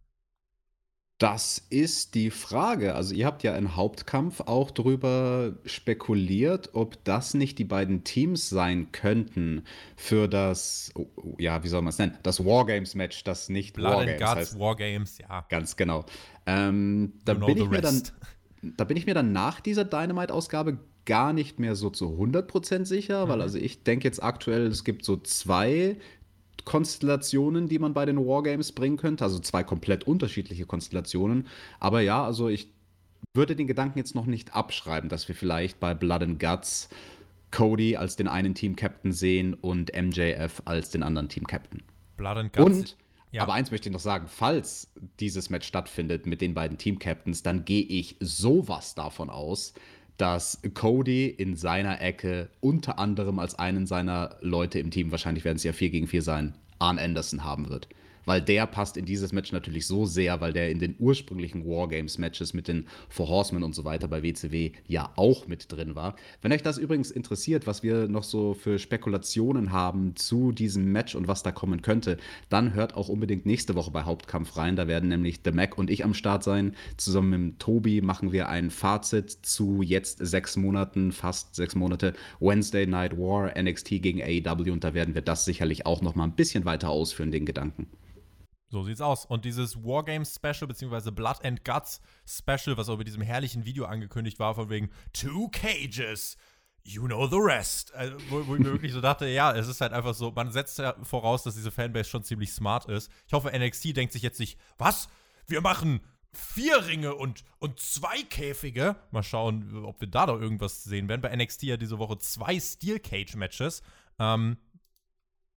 Das ist die Frage. Also ihr habt ja im Hauptkampf auch darüber spekuliert, ob das nicht die beiden Teams sein könnten für das, ja, wie soll man es nennen, das Wargames-Match, das nicht Blood Wargames and Guts, heißt. Wargames, ja. Ganz genau. Ähm, da, bin ich mir dann, da bin ich mir dann nach dieser Dynamite-Ausgabe gar nicht mehr so zu 100% sicher, mhm. weil also ich denke jetzt aktuell, es gibt so zwei Konstellationen, die man bei den Wargames bringen könnte, also zwei komplett unterschiedliche Konstellationen. Aber ja, also ich würde den Gedanken jetzt noch nicht abschreiben, dass wir vielleicht bei Blood and Guts Cody als den einen Team-Captain sehen und MJF als den anderen Team-Captain. Blood and Guts. Und, ja. aber eins möchte ich noch sagen, falls dieses Match stattfindet mit den beiden Team-Captains, dann gehe ich sowas davon aus, dass Cody in seiner Ecke unter anderem als einen seiner Leute im Team, wahrscheinlich werden es ja 4 gegen 4 sein, Arn Anderson haben wird weil der passt in dieses Match natürlich so sehr, weil der in den ursprünglichen Wargames-Matches mit den Four Horsemen und so weiter bei WCW ja auch mit drin war. Wenn euch das übrigens interessiert, was wir noch so für Spekulationen haben zu diesem Match und was da kommen könnte, dann hört auch unbedingt nächste Woche bei Hauptkampf rein. Da werden nämlich The Mac und ich am Start sein. Zusammen mit Tobi machen wir ein Fazit zu jetzt sechs Monaten, fast sechs Monate Wednesday Night War, NXT gegen AEW und da werden wir das sicherlich auch noch mal ein bisschen weiter ausführen, den Gedanken. So sieht's aus. Und dieses Wargames Special, beziehungsweise Blood and Guts Special, was auch bei diesem herrlichen Video angekündigt war, von wegen Two Cages, you know the rest. Also, wo, wo ich mir wirklich so dachte, ja, es ist halt einfach so, man setzt ja voraus, dass diese Fanbase schon ziemlich smart ist. Ich hoffe, NXT denkt sich jetzt nicht, was? Wir machen vier Ringe und, und zwei Käfige. Mal schauen, ob wir da doch irgendwas sehen werden. Bei NXT ja diese Woche zwei Steel Cage Matches. Ähm,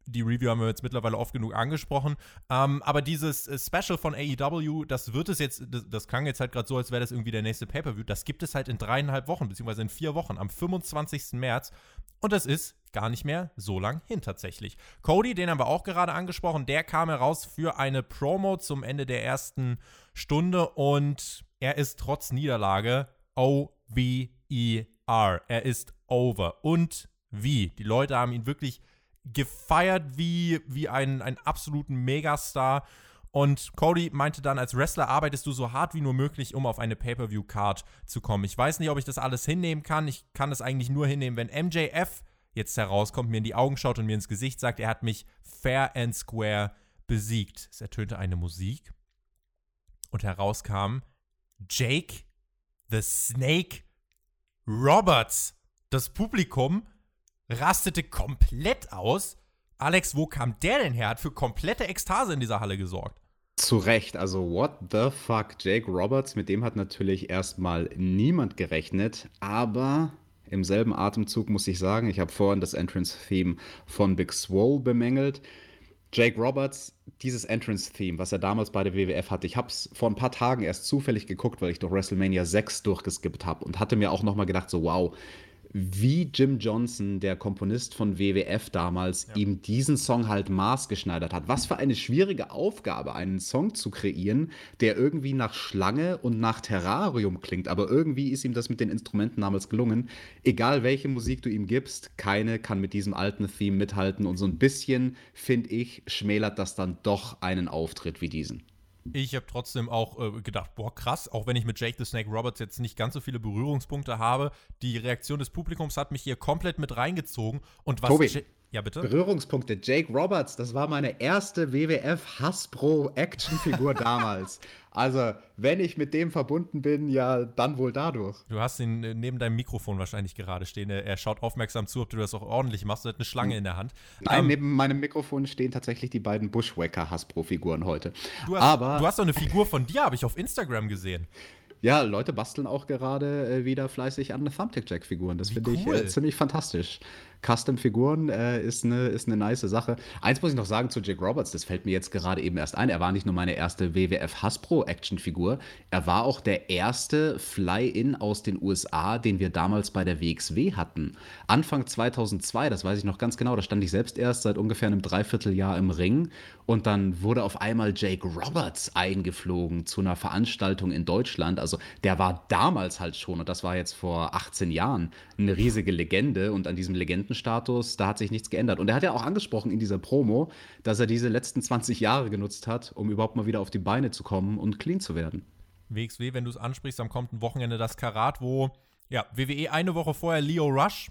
die Review haben wir jetzt mittlerweile oft genug angesprochen. Ähm, aber dieses äh, Special von AEW, das wird es jetzt, das, das klang jetzt halt gerade so, als wäre das irgendwie der nächste Pay-Per-View. Das gibt es halt in dreieinhalb Wochen, beziehungsweise in vier Wochen, am 25. März. Und das ist gar nicht mehr so lang hin tatsächlich. Cody, den haben wir auch gerade angesprochen, der kam heraus für eine Promo zum Ende der ersten Stunde und er ist trotz Niederlage O-V-E-R. Er ist over. Und wie? Die Leute haben ihn wirklich gefeiert wie, wie einen, einen absoluten Megastar. Und Cody meinte dann, als Wrestler arbeitest du so hart wie nur möglich, um auf eine Pay-Per-View-Card zu kommen. Ich weiß nicht, ob ich das alles hinnehmen kann. Ich kann das eigentlich nur hinnehmen, wenn MJF jetzt herauskommt, mir in die Augen schaut und mir ins Gesicht sagt, er hat mich fair and square besiegt. Es ertönte eine Musik und herauskam Jake the Snake Roberts. Das Publikum rastete komplett aus. Alex, wo kam der denn her? Hat für komplette Ekstase in dieser Halle gesorgt. Zu Recht, also what the fuck, Jake Roberts, mit dem hat natürlich erstmal niemand gerechnet, aber im selben Atemzug muss ich sagen, ich habe vorhin das Entrance-Theme von Big Swole bemängelt. Jake Roberts, dieses Entrance-Theme, was er damals bei der WWF hatte, ich habe es vor ein paar Tagen erst zufällig geguckt, weil ich durch WrestleMania 6 durchgeskippt habe und hatte mir auch nochmal gedacht, so wow, wie Jim Johnson, der Komponist von WWF damals, ja. ihm diesen Song halt maßgeschneidert hat. Was für eine schwierige Aufgabe, einen Song zu kreieren, der irgendwie nach Schlange und nach Terrarium klingt. Aber irgendwie ist ihm das mit den Instrumenten damals gelungen. Egal welche Musik du ihm gibst, keine kann mit diesem alten Theme mithalten. Und so ein bisschen, finde ich, schmälert das dann doch einen Auftritt wie diesen. Ich habe trotzdem auch äh, gedacht, boah, krass, auch wenn ich mit Jake the Snake Roberts jetzt nicht ganz so viele Berührungspunkte habe, die Reaktion des Publikums hat mich hier komplett mit reingezogen. Und was. Tobi, ja, bitte? Berührungspunkte. Jake Roberts, das war meine erste WWF Hasbro Actionfigur damals. Also, wenn ich mit dem verbunden bin, ja, dann wohl dadurch. Du hast ihn äh, neben deinem Mikrofon wahrscheinlich gerade stehen. Er schaut aufmerksam zu, ob du das auch ordentlich machst. Du hast eine Schlange hm. in der Hand. Nein, ähm, neben meinem Mikrofon stehen tatsächlich die beiden Bushwacker Hasbro-Figuren heute. Du hast, Aber, du hast doch eine Figur von dir, habe ich auf Instagram gesehen. Ja, Leute basteln auch gerade äh, wieder fleißig an Thumbtack Jack-Figuren. Das finde cool. ich äh, ziemlich fantastisch. Custom-Figuren äh, ist eine ist ne nice Sache. Eins muss ich noch sagen zu Jake Roberts, das fällt mir jetzt gerade eben erst ein. Er war nicht nur meine erste WWF Hasbro-Action-Figur, er war auch der erste Fly-In aus den USA, den wir damals bei der WXW hatten. Anfang 2002, das weiß ich noch ganz genau, da stand ich selbst erst seit ungefähr einem Dreivierteljahr im Ring und dann wurde auf einmal Jake Roberts eingeflogen zu einer Veranstaltung in Deutschland. Also der war damals halt schon, und das war jetzt vor 18 Jahren, eine riesige Legende und an diesem Legenden Legendenstatus, da hat sich nichts geändert. Und er hat ja auch angesprochen in dieser Promo, dass er diese letzten 20 Jahre genutzt hat, um überhaupt mal wieder auf die Beine zu kommen und clean zu werden. WXW, wenn du es ansprichst, kommt ein Wochenende das Karat, wo ja, WWE eine Woche vorher Leo Rush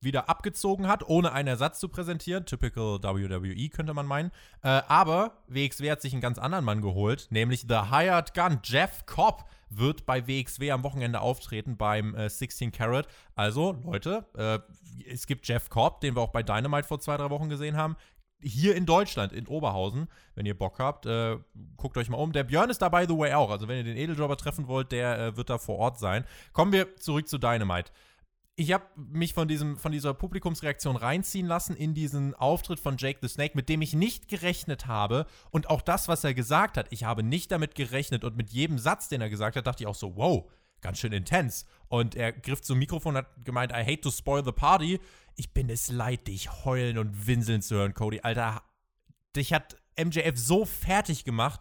wieder abgezogen hat, ohne einen Ersatz zu präsentieren. Typical WWE, könnte man meinen. Äh, aber WXW hat sich einen ganz anderen Mann geholt, nämlich The Hired Gun, Jeff Cobb wird bei WXW am Wochenende auftreten beim äh, 16 Carat. Also, Leute, äh, es gibt Jeff Cobb, den wir auch bei Dynamite vor zwei, drei Wochen gesehen haben. Hier in Deutschland, in Oberhausen, wenn ihr Bock habt, äh, guckt euch mal um. Der Björn ist da, by the way, auch. Also, wenn ihr den Edeljobber treffen wollt, der äh, wird da vor Ort sein. Kommen wir zurück zu Dynamite ich habe mich von, diesem, von dieser Publikumsreaktion reinziehen lassen in diesen Auftritt von Jake the Snake, mit dem ich nicht gerechnet habe. Und auch das, was er gesagt hat, ich habe nicht damit gerechnet. Und mit jedem Satz, den er gesagt hat, dachte ich auch so, wow, ganz schön intens. Und er griff zum Mikrofon und hat gemeint, I hate to spoil the party. Ich bin es leid, dich heulen und winseln zu hören, Cody. Alter, dich hat MJF so fertig gemacht.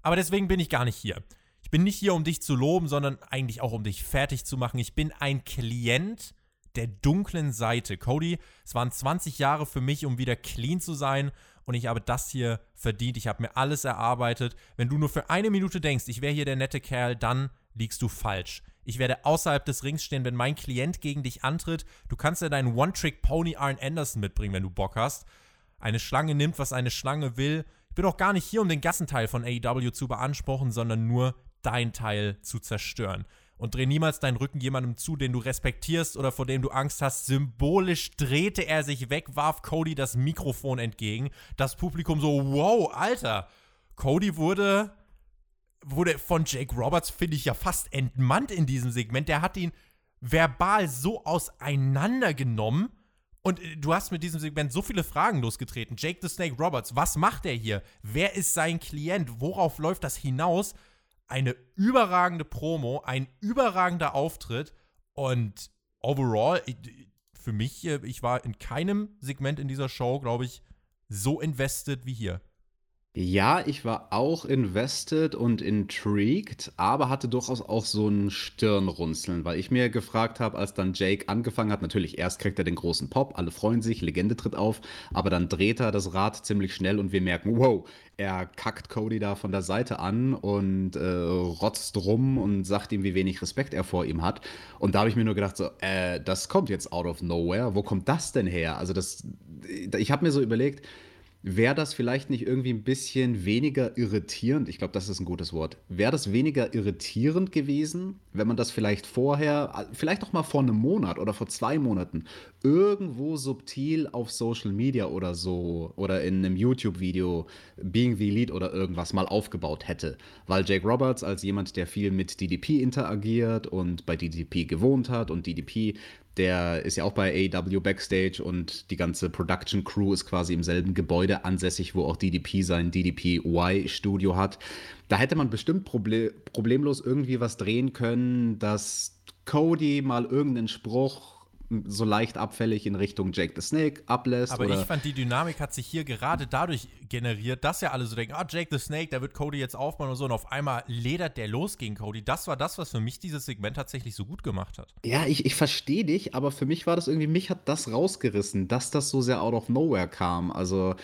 Aber deswegen bin ich gar nicht hier. Ich bin nicht hier, um dich zu loben, sondern eigentlich auch, um dich fertig zu machen. Ich bin ein Klient der dunklen Seite. Cody, es waren 20 Jahre für mich, um wieder clean zu sein. Und ich habe das hier verdient. Ich habe mir alles erarbeitet. Wenn du nur für eine Minute denkst, ich wäre hier der nette Kerl, dann liegst du falsch. Ich werde außerhalb des Rings stehen, wenn mein Klient gegen dich antritt. Du kannst ja deinen One-Trick-Pony Arn Anderson mitbringen, wenn du Bock hast. Eine Schlange nimmt, was eine Schlange will. Ich bin auch gar nicht hier, um den Gassenteil von AEW zu beanspruchen, sondern nur dein Teil zu zerstören und dreh niemals deinen Rücken jemandem zu, den du respektierst oder vor dem du Angst hast. Symbolisch drehte er sich weg, warf Cody das Mikrofon entgegen. Das Publikum so, wow, Alter. Cody wurde, wurde von Jake Roberts, finde ich ja fast entmannt in diesem Segment. Der hat ihn verbal so auseinandergenommen. Und äh, du hast mit diesem Segment so viele Fragen losgetreten. Jake the Snake Roberts, was macht er hier? Wer ist sein Klient? Worauf läuft das hinaus? Eine überragende Promo, ein überragender Auftritt und overall, für mich, ich war in keinem Segment in dieser Show, glaube ich, so invested wie hier. Ja, ich war auch invested und intrigued, aber hatte durchaus auch so ein Stirnrunzeln, weil ich mir gefragt habe, als dann Jake angefangen hat, natürlich erst kriegt er den großen Pop, alle freuen sich, Legende tritt auf, aber dann dreht er das Rad ziemlich schnell und wir merken, wow, er kackt Cody da von der Seite an und äh, rotzt rum und sagt ihm, wie wenig Respekt er vor ihm hat. Und da habe ich mir nur gedacht, so, äh, das kommt jetzt out of nowhere. Wo kommt das denn her? Also das, ich habe mir so überlegt, Wäre das vielleicht nicht irgendwie ein bisschen weniger irritierend? Ich glaube, das ist ein gutes Wort. Wäre das weniger irritierend gewesen, wenn man das vielleicht vorher, vielleicht auch mal vor einem Monat oder vor zwei Monaten, irgendwo subtil auf Social Media oder so oder in einem YouTube-Video, Being the Elite oder irgendwas mal aufgebaut hätte? Weil Jake Roberts als jemand, der viel mit DDP interagiert und bei DDP gewohnt hat und DDP der ist ja auch bei AEW Backstage und die ganze Production Crew ist quasi im selben Gebäude ansässig, wo auch DDP sein DDP Y-Studio hat. Da hätte man bestimmt proble problemlos irgendwie was drehen können, dass Cody mal irgendeinen Spruch so leicht abfällig in Richtung Jake the Snake ablässt. Aber ich fand, die Dynamik hat sich hier gerade dadurch generiert, dass ja alle so denken, ah, Jake the Snake, da wird Cody jetzt aufbauen und so. Und auf einmal ledert der los gegen Cody. Das war das, was für mich dieses Segment tatsächlich so gut gemacht hat. Ja, ich, ich verstehe dich, aber für mich war das irgendwie, mich hat das rausgerissen, dass das so sehr out of nowhere kam. Also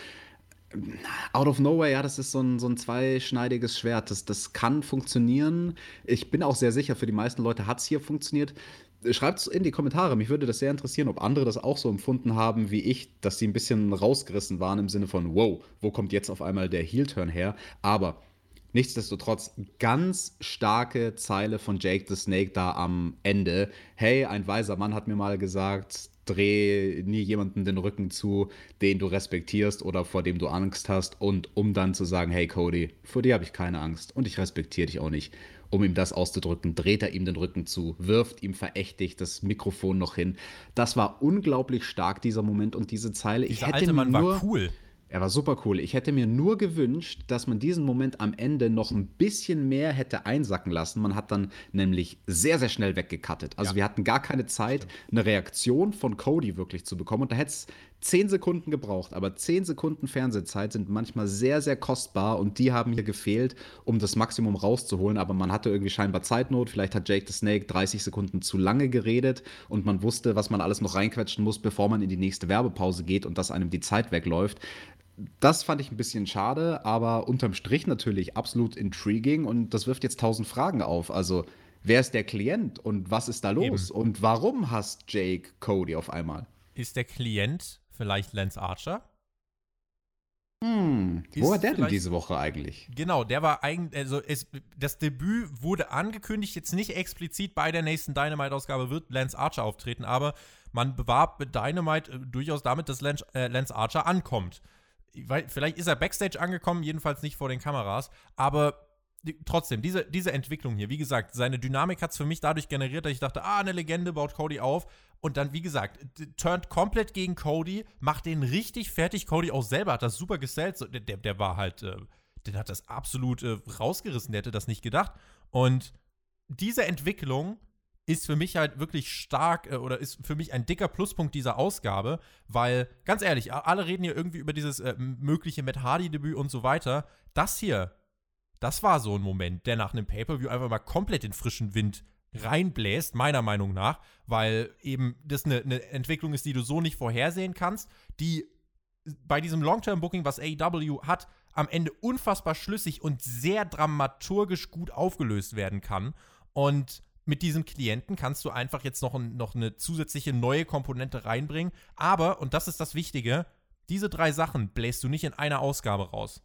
Out of Nowhere, ja, das ist so ein, so ein zweischneidiges Schwert. Das, das kann funktionieren. Ich bin auch sehr sicher, für die meisten Leute hat es hier funktioniert schreibt es in die Kommentare. Mich würde das sehr interessieren, ob andere das auch so empfunden haben wie ich, dass sie ein bisschen rausgerissen waren im Sinne von, wow, wo kommt jetzt auf einmal der Heel-Turn her? Aber nichtsdestotrotz, ganz starke Zeile von Jake the Snake da am Ende. Hey, ein weiser Mann hat mir mal gesagt, dreh nie jemanden den Rücken zu, den du respektierst oder vor dem du Angst hast. Und um dann zu sagen, hey Cody, vor dir habe ich keine Angst und ich respektiere dich auch nicht um ihm das auszudrücken, dreht er ihm den Rücken zu, wirft ihm verächtlich das Mikrofon noch hin. Das war unglaublich stark, dieser Moment und diese Zeile. Dieser ich hätte alte Mann nur, war cool. Er war super cool. Ich hätte mir nur gewünscht, dass man diesen Moment am Ende noch ein bisschen mehr hätte einsacken lassen. Man hat dann nämlich sehr, sehr schnell weggekattet. Also ja. wir hatten gar keine Zeit, Stimmt. eine Reaktion von Cody wirklich zu bekommen. Und da hätte es zehn Sekunden gebraucht. Aber zehn Sekunden Fernsehzeit sind manchmal sehr, sehr kostbar und die haben hier gefehlt, um das Maximum rauszuholen. Aber man hatte irgendwie scheinbar Zeitnot. Vielleicht hat Jake the Snake 30 Sekunden zu lange geredet und man wusste, was man alles noch reinquetschen muss, bevor man in die nächste Werbepause geht und dass einem die Zeit wegläuft das fand ich ein bisschen schade, aber unterm Strich natürlich absolut intriguing und das wirft jetzt tausend Fragen auf. Also, wer ist der Klient und was ist da los? Eben. Und warum hasst Jake Cody auf einmal? Ist der Klient vielleicht Lance Archer? Hm, wo war der denn diese Woche eigentlich? Genau, der war eigentlich, also es, das Debüt wurde angekündigt, jetzt nicht explizit bei der nächsten Dynamite-Ausgabe wird Lance Archer auftreten, aber man bewarb Dynamite äh, durchaus damit, dass Lance, äh, Lance Archer ankommt vielleicht ist er backstage angekommen, jedenfalls nicht vor den Kameras, aber die, trotzdem, diese, diese Entwicklung hier, wie gesagt, seine Dynamik hat es für mich dadurch generiert, dass ich dachte, ah, eine Legende baut Cody auf und dann, wie gesagt, turnt komplett gegen Cody, macht den richtig fertig. Cody auch selber hat das super gesellt, so, der, der war halt, äh, der hat das absolut äh, rausgerissen, der hätte das nicht gedacht und diese Entwicklung ist für mich halt wirklich stark äh, oder ist für mich ein dicker Pluspunkt dieser Ausgabe, weil, ganz ehrlich, alle reden hier irgendwie über dieses äh, mögliche Matt Hardy-Debüt und so weiter. Das hier, das war so ein Moment, der nach einem Pay-Per-View einfach mal komplett in frischen Wind reinbläst, meiner Meinung nach, weil eben das eine, eine Entwicklung ist, die du so nicht vorhersehen kannst, die bei diesem Long-Term-Booking, was AEW hat, am Ende unfassbar schlüssig und sehr dramaturgisch gut aufgelöst werden kann. Und mit diesem Klienten kannst du einfach jetzt noch, ein, noch eine zusätzliche neue Komponente reinbringen. Aber, und das ist das Wichtige, diese drei Sachen bläst du nicht in einer Ausgabe raus.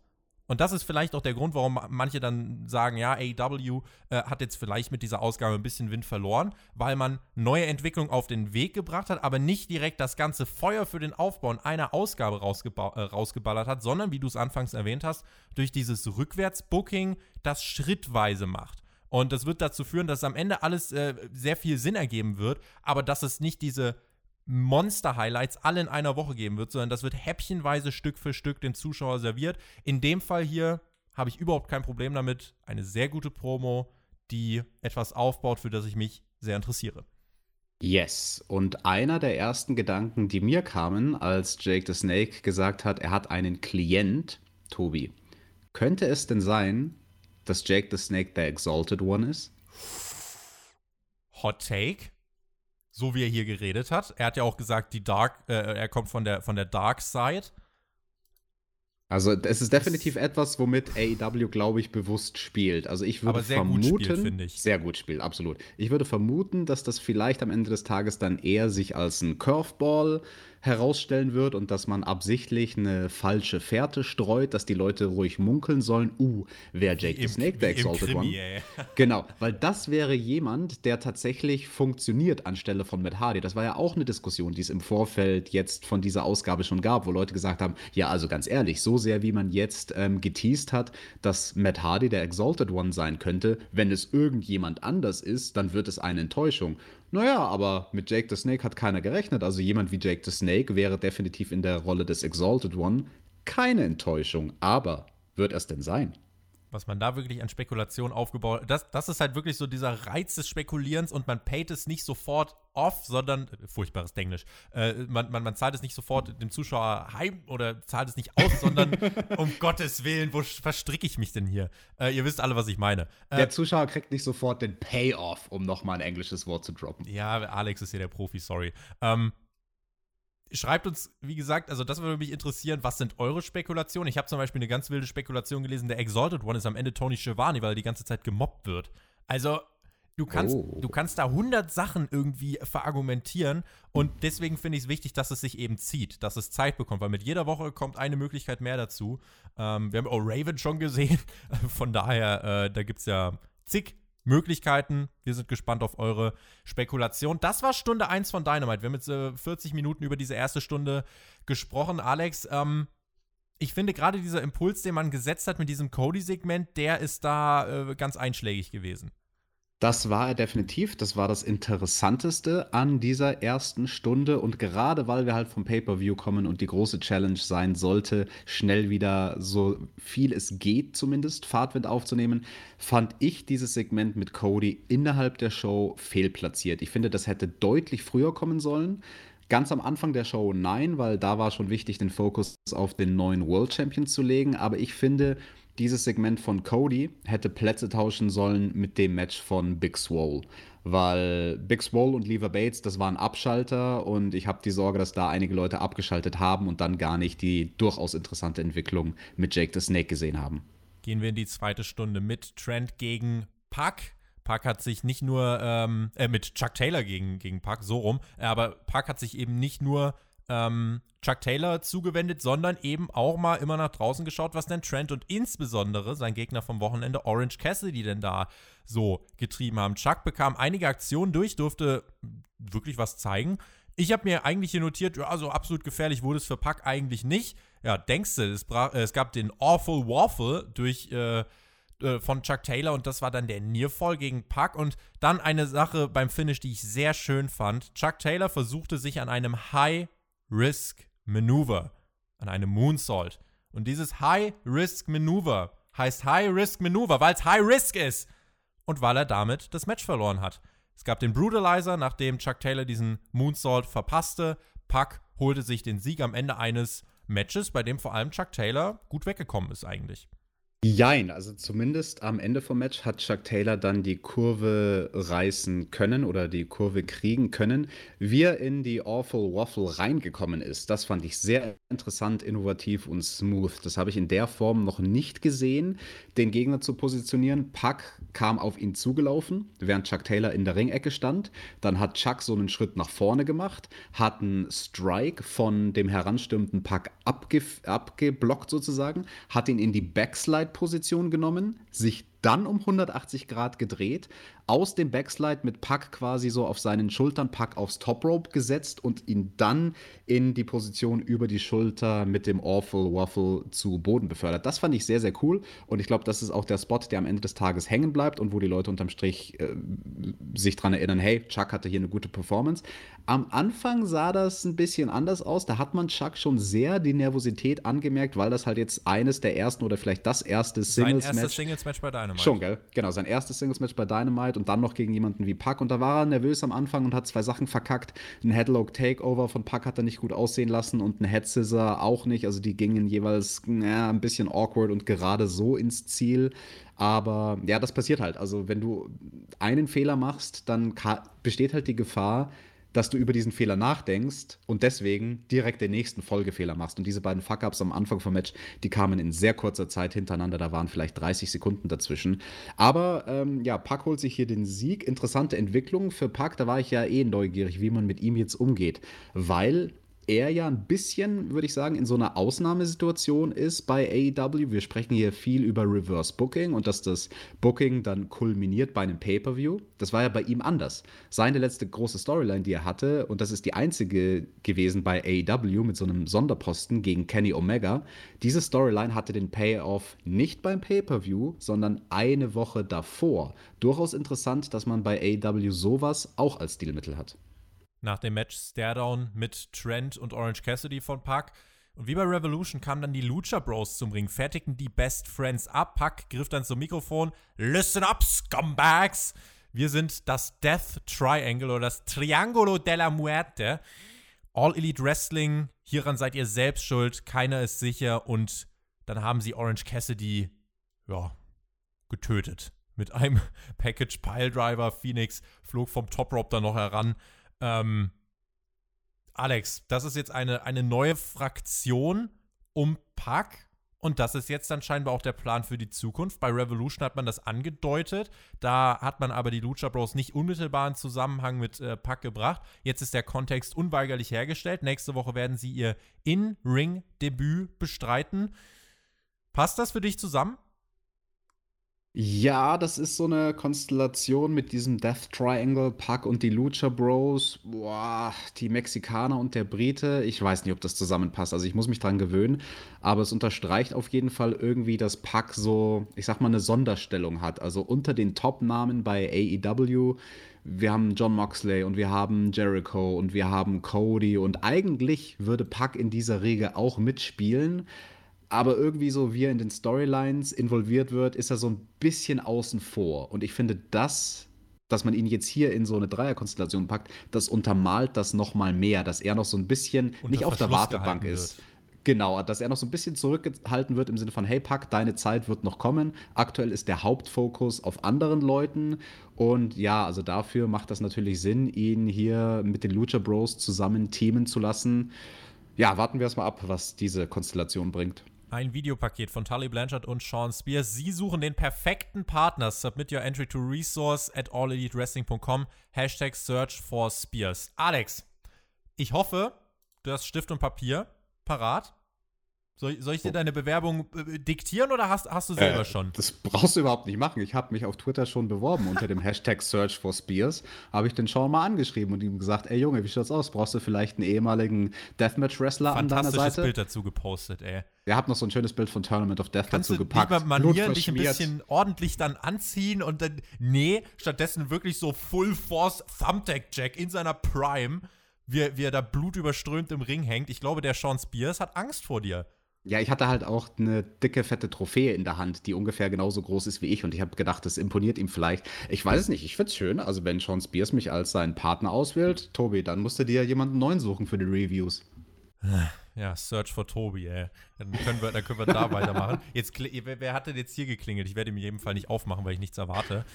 Und das ist vielleicht auch der Grund, warum manche dann sagen, ja, AEW äh, hat jetzt vielleicht mit dieser Ausgabe ein bisschen Wind verloren, weil man neue Entwicklungen auf den Weg gebracht hat, aber nicht direkt das ganze Feuer für den Aufbau in einer Ausgabe äh, rausgeballert hat, sondern, wie du es anfangs erwähnt hast, durch dieses Rückwärtsbooking das schrittweise macht. Und das wird dazu führen, dass am Ende alles äh, sehr viel Sinn ergeben wird, aber dass es nicht diese Monster-Highlights alle in einer Woche geben wird, sondern das wird häppchenweise Stück für Stück den Zuschauer serviert. In dem Fall hier habe ich überhaupt kein Problem damit. Eine sehr gute Promo, die etwas aufbaut, für das ich mich sehr interessiere. Yes. Und einer der ersten Gedanken, die mir kamen, als Jake the Snake gesagt hat, er hat einen Klient, Tobi, Könnte es denn sein, dass Jake the Snake der Exalted One ist? Hot Take. So wie er hier geredet hat. Er hat ja auch gesagt, die Dark, äh, er kommt von der, von der Dark Side. Also es ist definitiv etwas, womit AEW, glaube ich, bewusst spielt. Also ich würde vermuten, gut spielt, ich. sehr gut spielt, absolut. Ich würde vermuten, dass das vielleicht am Ende des Tages dann eher sich als ein Curveball herausstellen wird und dass man absichtlich eine falsche Fährte streut, dass die Leute ruhig munkeln sollen, uh, wer Jake the Snake, der Exalted Krimi, One. Ey. Genau, weil das wäre jemand, der tatsächlich funktioniert anstelle von Matt Hardy. Das war ja auch eine Diskussion, die es im Vorfeld jetzt von dieser Ausgabe schon gab, wo Leute gesagt haben, ja, also ganz ehrlich, so sehr wie man jetzt ähm, geteased hat, dass Matt Hardy der Exalted One sein könnte, wenn es irgendjemand anders ist, dann wird es eine Enttäuschung. Naja, aber mit Jake the Snake hat keiner gerechnet. Also jemand wie Jake the Snake wäre definitiv in der Rolle des Exalted One keine Enttäuschung. Aber wird es denn sein? Was man da wirklich an Spekulation aufgebaut hat. Das, das ist halt wirklich so dieser Reiz des Spekulierens und man payt es nicht sofort off, sondern, furchtbares Denglisch, äh, man, man, man zahlt es nicht sofort dem Zuschauer heim oder zahlt es nicht aus, sondern um Gottes Willen, wo verstricke ich mich denn hier? Äh, ihr wisst alle, was ich meine. Äh, der Zuschauer kriegt nicht sofort den Payoff, um nochmal ein englisches Wort zu droppen. Ja, Alex ist hier der Profi, sorry. Ähm, Schreibt uns, wie gesagt, also das würde mich interessieren, was sind eure Spekulationen? Ich habe zum Beispiel eine ganz wilde Spekulation gelesen, der Exalted One ist am Ende Tony Schiavone, weil er die ganze Zeit gemobbt wird. Also, du kannst, oh. du kannst da 100 Sachen irgendwie verargumentieren und deswegen finde ich es wichtig, dass es sich eben zieht, dass es Zeit bekommt, weil mit jeder Woche kommt eine Möglichkeit mehr dazu. Ähm, wir haben auch Raven schon gesehen, von daher, äh, da gibt es ja zig Möglichkeiten. Wir sind gespannt auf eure Spekulation. Das war Stunde 1 von Dynamite. Wir haben jetzt äh, 40 Minuten über diese erste Stunde gesprochen. Alex, ähm, ich finde gerade dieser Impuls, den man gesetzt hat mit diesem Cody-Segment, der ist da äh, ganz einschlägig gewesen. Das war er definitiv. Das war das Interessanteste an dieser ersten Stunde. Und gerade weil wir halt vom Pay-Per-View kommen und die große Challenge sein sollte, schnell wieder so viel es geht, zumindest Fahrtwind aufzunehmen, fand ich dieses Segment mit Cody innerhalb der Show fehlplatziert. Ich finde, das hätte deutlich früher kommen sollen. Ganz am Anfang der Show nein, weil da war schon wichtig, den Fokus auf den neuen World Champion zu legen. Aber ich finde, dieses Segment von Cody hätte Plätze tauschen sollen mit dem Match von Big Swole. Weil Big Swole und Lever Bates, das waren Abschalter und ich habe die Sorge, dass da einige Leute abgeschaltet haben und dann gar nicht die durchaus interessante Entwicklung mit Jake the Snake gesehen haben. Gehen wir in die zweite Stunde mit Trent gegen Puck. Puck hat sich nicht nur, ähm, äh, mit Chuck Taylor gegen, gegen Puck, so rum, aber Puck hat sich eben nicht nur ähm, Chuck Taylor zugewendet, sondern eben auch mal immer nach draußen geschaut, was denn Trent und insbesondere sein Gegner vom Wochenende Orange Cassidy denn da so getrieben haben. Chuck bekam einige Aktionen durch, durfte wirklich was zeigen. Ich habe mir eigentlich hier notiert, ja, so absolut gefährlich wurde es für Puck eigentlich nicht. Ja, denkst du, es, äh, es gab den Awful Waffle durch äh, äh, von Chuck Taylor und das war dann der Nearfall gegen Puck und dann eine Sache beim Finish, die ich sehr schön fand. Chuck Taylor versuchte sich an einem High Risk Maneuver, an einem Moonsault. Und dieses High Risk Maneuver heißt High Risk Maneuver, weil es High Risk ist und weil er damit das Match verloren hat. Es gab den Brutalizer, nachdem Chuck Taylor diesen Moonsault verpasste. Puck holte sich den Sieg am Ende eines Matches, bei dem vor allem Chuck Taylor gut weggekommen ist eigentlich. Jein, also zumindest am Ende vom Match hat Chuck Taylor dann die Kurve reißen können oder die Kurve kriegen können. Wie er in die Awful Waffle reingekommen ist, das fand ich sehr interessant, innovativ und smooth. Das habe ich in der Form noch nicht gesehen, den Gegner zu positionieren. Puck kam auf ihn zugelaufen, während Chuck Taylor in der Ringecke stand. Dann hat Chuck so einen Schritt nach vorne gemacht, hat einen Strike von dem heranstürmenden Puck abge abgeblockt sozusagen, hat ihn in die Backslide Position genommen, sich dann um 180 Grad gedreht, aus dem Backslide mit Puck quasi so auf seinen Schultern, Puck aufs Top Rope gesetzt und ihn dann in die Position über die Schulter mit dem Awful Waffle zu Boden befördert. Das fand ich sehr, sehr cool und ich glaube, das ist auch der Spot, der am Ende des Tages hängen bleibt und wo die Leute unterm Strich äh, sich dran erinnern, hey, Chuck hatte hier eine gute Performance. Am Anfang sah das ein bisschen anders aus. Da hat man Chuck schon sehr die Nervosität angemerkt, weil das halt jetzt eines der ersten oder vielleicht das erste Singles-Match Singles bei Dynamite. Schon, gell? Genau, sein erstes Singles-Match bei Dynamite und dann noch gegen jemanden wie Puck. Und da war er nervös am Anfang und hat zwei Sachen verkackt. Ein Headlock Takeover von Puck hat er nicht gut aussehen lassen und ein Head Scissor auch nicht. Also die gingen jeweils ja, ein bisschen awkward und gerade so ins Ziel. Aber ja, das passiert halt. Also wenn du einen Fehler machst, dann besteht halt die Gefahr, dass du über diesen Fehler nachdenkst und deswegen direkt den nächsten Folgefehler machst. Und diese beiden Fuck-Ups am Anfang vom Match, die kamen in sehr kurzer Zeit hintereinander. Da waren vielleicht 30 Sekunden dazwischen. Aber ähm, ja, Pack holt sich hier den Sieg. Interessante Entwicklung für Pack. Da war ich ja eh neugierig, wie man mit ihm jetzt umgeht. Weil er ja ein bisschen, würde ich sagen, in so einer Ausnahmesituation ist bei AEW. Wir sprechen hier viel über Reverse Booking und dass das Booking dann kulminiert bei einem Pay-Per-View. Das war ja bei ihm anders. Seine letzte große Storyline, die er hatte, und das ist die einzige gewesen bei AEW mit so einem Sonderposten gegen Kenny Omega. Diese Storyline hatte den Payoff nicht beim Pay-Per-View, sondern eine Woche davor. Durchaus interessant, dass man bei AEW sowas auch als Stilmittel hat nach dem Match Staredown mit Trent und Orange Cassidy von Pac. Und wie bei Revolution kamen dann die Lucha Bros zum Ring, fertigten die Best Friends ab. Pac griff dann zum Mikrofon. Listen up, Scumbags! Wir sind das Death Triangle oder das Triangolo della Muerte. All Elite Wrestling, hieran seid ihr selbst schuld, keiner ist sicher. Und dann haben sie Orange Cassidy, ja, getötet. Mit einem Package Piledriver. Phoenix flog vom Top Rope dann noch heran. Ähm, Alex, das ist jetzt eine, eine neue Fraktion um Pack. Und das ist jetzt dann scheinbar auch der Plan für die Zukunft. Bei Revolution hat man das angedeutet. Da hat man aber die Lucha Bros nicht unmittelbar in Zusammenhang mit äh, Pack gebracht. Jetzt ist der Kontext unweigerlich hergestellt. Nächste Woche werden sie ihr In-Ring-Debüt bestreiten. Passt das für dich zusammen? Ja, das ist so eine Konstellation mit diesem Death Triangle, Puck und die Lucha Bros. Boah, die Mexikaner und der Brite. Ich weiß nicht, ob das zusammenpasst. Also ich muss mich dran gewöhnen. Aber es unterstreicht auf jeden Fall irgendwie, dass Puck so, ich sag mal, eine Sonderstellung hat. Also unter den Top-Namen bei AEW. Wir haben John Moxley und wir haben Jericho und wir haben Cody. Und eigentlich würde Puck in dieser Regel auch mitspielen aber irgendwie so, wie er in den Storylines involviert wird, ist er so ein bisschen außen vor. Und ich finde, das, dass man ihn jetzt hier in so eine Dreierkonstellation packt, das untermalt das noch mal mehr, dass er noch so ein bisschen Unter nicht auf der Wartebank ist. Genau, dass er noch so ein bisschen zurückgehalten wird im Sinne von, hey Pack, deine Zeit wird noch kommen. Aktuell ist der Hauptfokus auf anderen Leuten. Und ja, also dafür macht das natürlich Sinn, ihn hier mit den Lucha Bros zusammen teamen zu lassen. Ja, warten wir erstmal ab, was diese Konstellation bringt. Ein Videopaket von Tully Blanchard und Sean Spears. Sie suchen den perfekten Partner. Submit your entry to resource at allelitewrestling.com. Hashtag search for Spears. Alex, ich hoffe, du hast Stift und Papier parat. Soll, soll, ich dir deine Bewerbung äh, diktieren oder hast, hast du selber äh, schon? Das brauchst du überhaupt nicht machen. Ich habe mich auf Twitter schon beworben unter dem Hashtag Search for Spears. Habe ich den Sean mal angeschrieben und ihm gesagt: Ey Junge, wie schaut's aus? Brauchst du vielleicht einen ehemaligen Deathmatch-Wrestler an deiner Seite? Fantastisches Bild dazu gepostet, ey. Er hat noch so ein schönes Bild von Tournament of Death Kannst dazu gepackt. Kannst du manieren, dich ein bisschen ordentlich dann anziehen und dann, nee, stattdessen wirklich so Full Force Thumbtack Jack in seiner Prime, wie, wie er da blutüberströmt im Ring hängt. Ich glaube, der Sean Spears hat Angst vor dir. Ja, ich hatte halt auch eine dicke, fette Trophäe in der Hand, die ungefähr genauso groß ist wie ich. Und ich habe gedacht, das imponiert ihm vielleicht. Ich weiß es nicht, ich finde es schön. Also, wenn Sean Spears mich als seinen Partner auswählt, Tobi, dann musst du dir jemanden neuen suchen für die Reviews. Ja, Search for Tobi, ey. Dann können wir, dann können wir da weitermachen. Jetzt, wer hat denn jetzt hier geklingelt? Ich werde ihm in jedem Fall nicht aufmachen, weil ich nichts erwarte.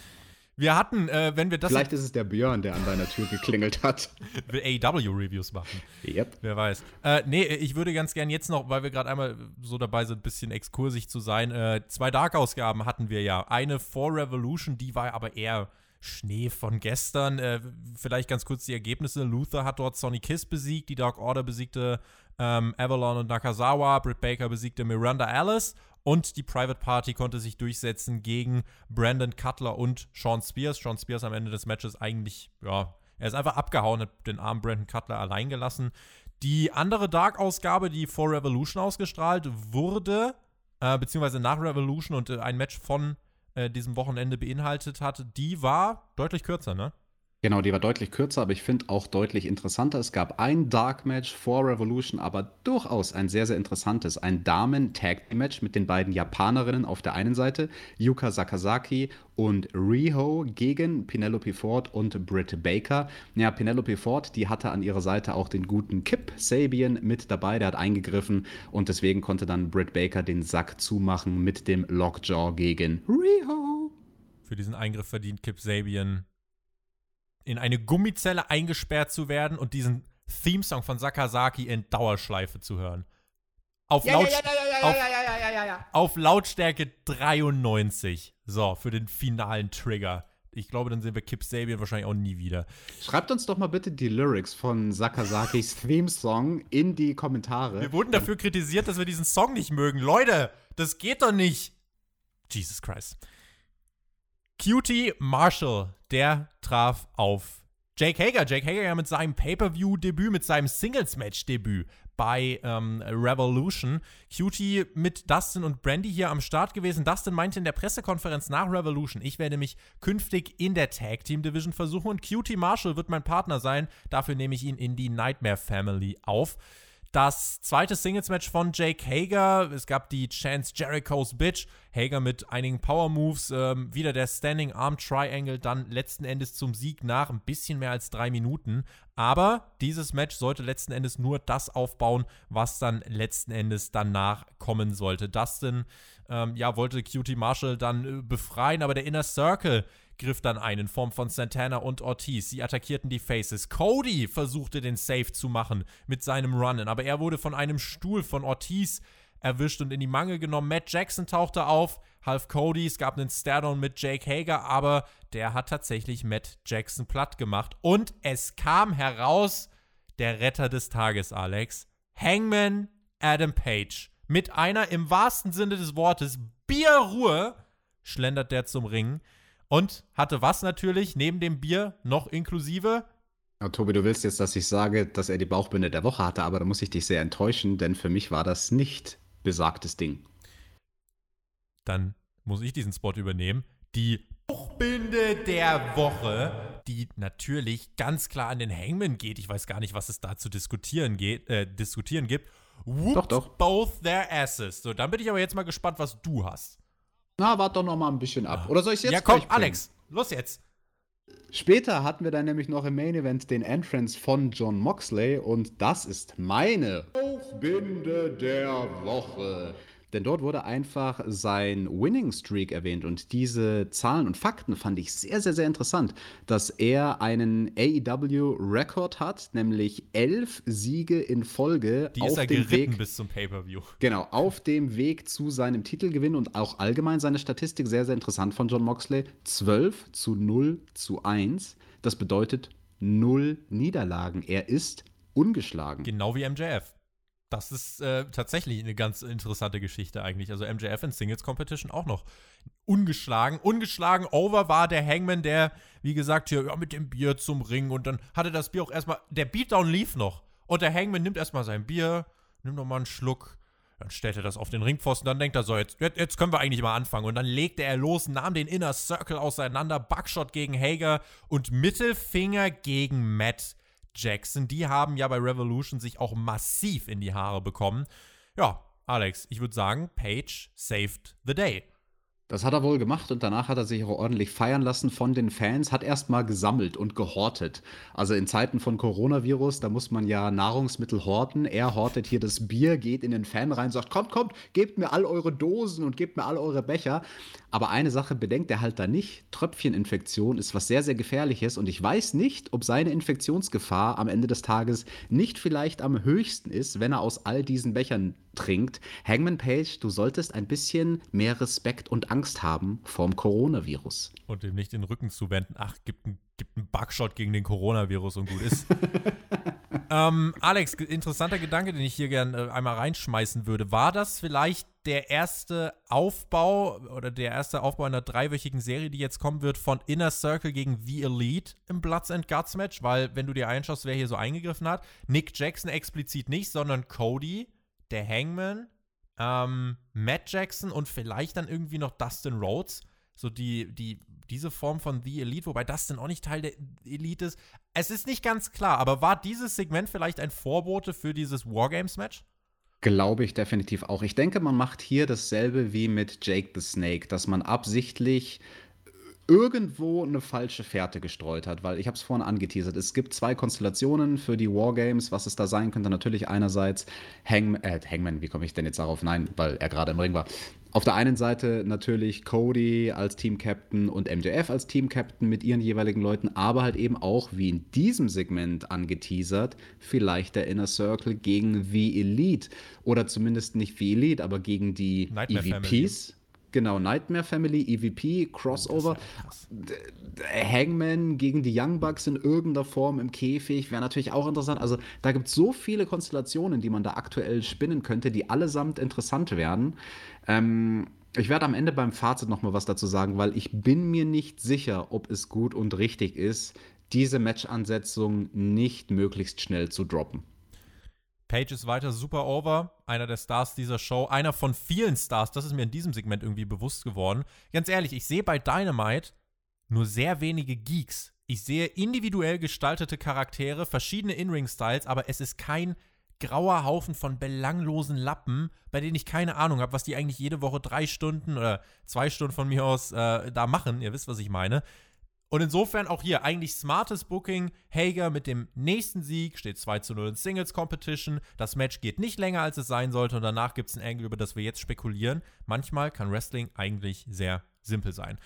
Wir hatten, äh, wenn wir das. Vielleicht ist es der Björn, der an deiner Tür geklingelt hat. Will AW-Reviews machen. Yep. Wer weiß. Äh, nee, ich würde ganz gern jetzt noch, weil wir gerade einmal so dabei sind, ein bisschen exkursig zu sein. Äh, zwei Dark-Ausgaben hatten wir ja. Eine vor Revolution, die war aber eher Schnee von gestern. Äh, vielleicht ganz kurz die Ergebnisse. Luther hat dort Sonny Kiss besiegt, die Dark Order besiegte ähm, Avalon und Nakazawa, Britt Baker besiegte Miranda Alice und die Private Party konnte sich durchsetzen gegen Brandon Cutler und Sean Spears. Sean Spears am Ende des Matches eigentlich, ja, er ist einfach abgehauen, hat den armen Brandon Cutler allein gelassen. Die andere Dark-Ausgabe, die vor Revolution ausgestrahlt wurde, äh, beziehungsweise nach Revolution und äh, ein Match von äh, diesem Wochenende beinhaltet hat, die war deutlich kürzer, ne? Genau, die war deutlich kürzer, aber ich finde auch deutlich interessanter. Es gab ein Dark Match vor Revolution, aber durchaus ein sehr, sehr interessantes. Ein Damen-Tag-Match mit den beiden Japanerinnen auf der einen Seite, Yuka Sakazaki und Riho gegen Penelope Ford und Britt Baker. Ja, Penelope Ford, die hatte an ihrer Seite auch den guten Kip Sabian mit dabei, der hat eingegriffen und deswegen konnte dann Britt Baker den Sack zumachen mit dem Lockjaw gegen Riho. Für diesen Eingriff verdient Kip Sabian in eine Gummizelle eingesperrt zu werden und diesen Theme-Song von Sakazaki in Dauerschleife zu hören. Auf, ja, Laut ja, ja, auf, Lautstärke 93. So, für den finalen Trigger. Ich glaube, dann sehen wir Kip Sabian wahrscheinlich auch nie wieder. Schreibt uns doch mal bitte die Lyrics von Sakazakis Theme-Song in die Kommentare. Wir wurden dafür kritisiert, dass wir diesen Song nicht mögen. Leute, das geht doch nicht. Jesus Christ. Cutie Marshall, der traf auf Jake Hager. Jake Hager ja mit seinem Pay-Per-View-Debüt, mit seinem Singles-Match-Debüt bei ähm, Revolution. Cutie mit Dustin und Brandy hier am Start gewesen. Dustin meinte in der Pressekonferenz nach Revolution, ich werde mich künftig in der Tag Team Division versuchen und Cutie Marshall wird mein Partner sein. Dafür nehme ich ihn in die Nightmare Family auf. Das zweite Singles-Match von Jake Hager. Es gab die Chance Jericho's Bitch. Hager mit einigen Power-Moves. Ähm, wieder der Standing Arm Triangle. Dann letzten Endes zum Sieg nach ein bisschen mehr als drei Minuten. Aber dieses Match sollte letzten Endes nur das aufbauen, was dann letzten Endes danach kommen sollte. Dustin, ähm, ja, wollte Cutie Marshall dann äh, befreien, aber der Inner Circle griff dann ein in Form von Santana und Ortiz. Sie attackierten die Faces. Cody versuchte den Save zu machen mit seinem Runnen, aber er wurde von einem Stuhl von Ortiz erwischt und in die Mangel genommen. Matt Jackson tauchte auf, half Cody, es gab einen Stairdown mit Jake Hager, aber der hat tatsächlich Matt Jackson platt gemacht. Und es kam heraus, der Retter des Tages, Alex, Hangman Adam Page. Mit einer im wahrsten Sinne des Wortes Bierruhe schlendert der zum Ring. Und hatte was natürlich neben dem Bier noch inklusive? Ja, Tobi, du willst jetzt, dass ich sage, dass er die Bauchbinde der Woche hatte, aber da muss ich dich sehr enttäuschen, denn für mich war das nicht besagtes Ding. Dann muss ich diesen Spot übernehmen. Die Bauchbinde der Woche, die natürlich ganz klar an den Hangman geht. Ich weiß gar nicht, was es da zu diskutieren, geht, äh, diskutieren gibt. Whooped doch, doch. both their asses. So, dann bin ich aber jetzt mal gespannt, was du hast. Na, warte doch noch mal ein bisschen ab. Oder soll ich jetzt Ja, komm, Alex, los jetzt. Später hatten wir dann nämlich noch im Main Event den Entrance von John Moxley und das ist meine Aufbinde der Woche. Denn dort wurde einfach sein Winning Streak erwähnt und diese Zahlen und Fakten fand ich sehr, sehr, sehr interessant, dass er einen AEW-Rekord hat, nämlich elf Siege in Folge. Die er dem Weg, bis zum Pay-Per-View. Genau, auf dem Weg zu seinem Titelgewinn und auch allgemein seine Statistik sehr, sehr interessant von John Moxley. 12 zu 0 zu 1. Das bedeutet null Niederlagen. Er ist ungeschlagen. Genau wie MJF. Das ist äh, tatsächlich eine ganz interessante Geschichte eigentlich. Also MJF in Singles Competition auch noch ungeschlagen. Ungeschlagen over war der Hangman, der, wie gesagt, hier ja, mit dem Bier zum Ring und dann hatte das Bier auch erstmal, der Beatdown lief noch. Und der Hangman nimmt erstmal sein Bier, nimmt nochmal einen Schluck, dann stellt er das auf den Ringpfosten, dann denkt er so, jetzt, jetzt können wir eigentlich mal anfangen. Und dann legte er los, nahm den Inner Circle auseinander, Buckshot gegen Hager und Mittelfinger gegen Matt Jackson. Die haben ja bei Revolution sich auch massiv in die Haare bekommen. Ja, Alex, ich würde sagen, Page saved the day. Das hat er wohl gemacht und danach hat er sich auch ordentlich feiern lassen von den Fans, hat erstmal gesammelt und gehortet. Also in Zeiten von Coronavirus, da muss man ja Nahrungsmittel horten. Er hortet hier das Bier, geht in den Fan rein, sagt, kommt, kommt, gebt mir all eure Dosen und gebt mir all eure Becher. Aber eine Sache bedenkt er halt da nicht. Tröpfcheninfektion ist was sehr, sehr gefährliches und ich weiß nicht, ob seine Infektionsgefahr am Ende des Tages nicht vielleicht am höchsten ist, wenn er aus all diesen Bechern trinkt. Hangman Page, du solltest ein bisschen mehr Respekt und Angst haben vorm Coronavirus. Und dem nicht den Rücken zuwenden. Ach, gibt einen gibt einen Bugshot gegen den Coronavirus und gut ist. ähm, Alex, interessanter Gedanke, den ich hier gerne äh, einmal reinschmeißen würde. War das vielleicht der erste Aufbau oder der erste Aufbau einer dreiwöchigen Serie, die jetzt kommen wird, von Inner Circle gegen The Elite im Bloods and Guts Match? Weil, wenn du dir einschaust, wer hier so eingegriffen hat, Nick Jackson explizit nicht, sondern Cody, der Hangman, ähm, Matt Jackson und vielleicht dann irgendwie noch Dustin Rhodes. So die, die, diese Form von The Elite, wobei dann auch nicht Teil der Elite ist. Es ist nicht ganz klar, aber war dieses Segment vielleicht ein Vorbote für dieses Wargames-Match? Glaube ich definitiv auch. Ich denke, man macht hier dasselbe wie mit Jake the Snake, dass man absichtlich irgendwo eine falsche Fährte gestreut hat, weil ich habe es vorhin angeteasert. Es gibt zwei Konstellationen für die Wargames, was es da sein könnte. Natürlich einerseits Hang äh, Hangman, wie komme ich denn jetzt darauf? Nein, weil er gerade im Ring war. Auf der einen Seite natürlich Cody als Team-Captain und MJF als Team-Captain mit ihren jeweiligen Leuten, aber halt eben auch, wie in diesem Segment angeteasert, vielleicht der Inner Circle gegen The Elite. Oder zumindest nicht The Elite, aber gegen die Nightmare EVPs. Family. Genau, Nightmare Family, EVP, Crossover. Hangman gegen die Young Bucks in irgendeiner Form im Käfig wäre natürlich auch interessant. Also da gibt es so viele Konstellationen, die man da aktuell spinnen könnte, die allesamt interessant werden. Ähm, ich werde am Ende beim Fazit noch mal was dazu sagen, weil ich bin mir nicht sicher, ob es gut und richtig ist, diese Match-Ansetzung nicht möglichst schnell zu droppen. Page ist weiter super over, einer der Stars dieser Show, einer von vielen Stars, das ist mir in diesem Segment irgendwie bewusst geworden. Ganz ehrlich, ich sehe bei Dynamite nur sehr wenige Geeks. Ich sehe individuell gestaltete Charaktere, verschiedene In-Ring-Styles, aber es ist kein grauer Haufen von belanglosen Lappen, bei denen ich keine Ahnung habe, was die eigentlich jede Woche drei Stunden oder zwei Stunden von mir aus äh, da machen. Ihr wisst, was ich meine. Und insofern auch hier eigentlich smartes Booking. Hager mit dem nächsten Sieg steht 2 zu 0 in Singles Competition. Das Match geht nicht länger, als es sein sollte. Und danach gibt es ein Angle, über das wir jetzt spekulieren. Manchmal kann Wrestling eigentlich sehr simpel sein.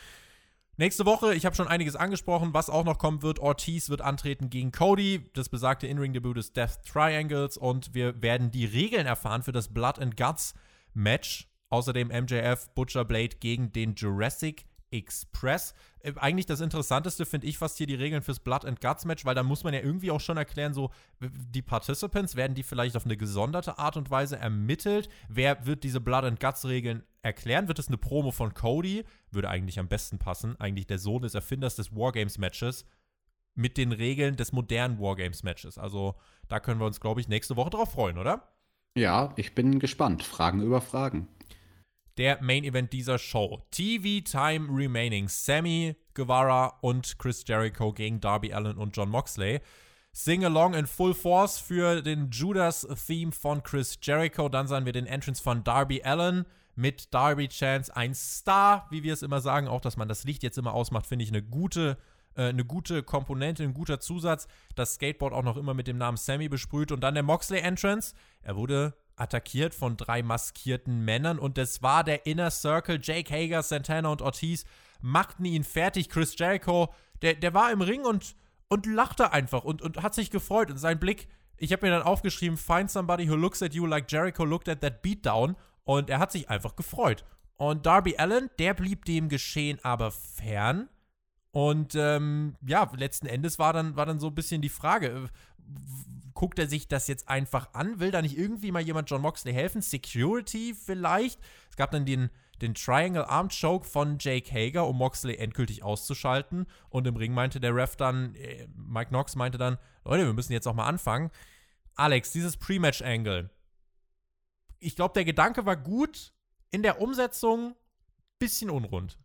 Nächste Woche, ich habe schon einiges angesprochen, was auch noch kommen wird. Ortiz wird antreten gegen Cody, das besagte In-Ring-Debüt des Death Triangles und wir werden die Regeln erfahren für das Blood and Guts Match. Außerdem MJF Butcher Blade gegen den Jurassic Express. Äh, eigentlich das Interessanteste finde ich fast hier die Regeln fürs Blood and Guts Match, weil da muss man ja irgendwie auch schon erklären, so die Participants, werden die vielleicht auf eine gesonderte Art und Weise ermittelt? Wer wird diese Blood and Guts Regeln erklären? Wird es eine Promo von Cody? Würde eigentlich am besten passen. Eigentlich der Sohn des Erfinders des Wargames Matches mit den Regeln des modernen Wargames Matches. Also da können wir uns, glaube ich, nächste Woche drauf freuen, oder? Ja, ich bin gespannt. Fragen über Fragen der Main Event dieser Show. TV Time Remaining. Sammy Guevara und Chris Jericho gegen Darby Allen und John Moxley. Sing Along in Full Force für den Judas-Theme von Chris Jericho. Dann sahen wir den Entrance von Darby Allen mit Darby Chance. Ein Star, wie wir es immer sagen. Auch, dass man das Licht jetzt immer ausmacht, finde ich eine gute, äh, eine gute Komponente, ein guter Zusatz. Das Skateboard auch noch immer mit dem Namen Sammy besprüht. Und dann der Moxley Entrance. Er wurde attackiert von drei maskierten Männern und es war der Inner Circle. Jake Hager, Santana und Ortiz machten ihn fertig. Chris Jericho, der, der war im Ring und, und lachte einfach und, und hat sich gefreut. Und sein Blick, ich habe mir dann aufgeschrieben, find somebody who looks at you like Jericho looked at that beatdown. Und er hat sich einfach gefreut. Und Darby Allen, der blieb dem Geschehen aber fern. Und ähm, ja, letzten Endes war dann, war dann so ein bisschen die Frage, äh, guckt er sich das jetzt einfach an? Will da nicht irgendwie mal jemand John Moxley helfen? Security vielleicht? Es gab dann den, den Triangle Arm Choke von Jake Hager, um Moxley endgültig auszuschalten. Und im Ring meinte der Ref dann, äh, Mike Knox meinte dann, Leute, wir müssen jetzt auch mal anfangen. Alex, dieses Pre-Match-Angle. Ich glaube, der Gedanke war gut. In der Umsetzung bisschen unrund.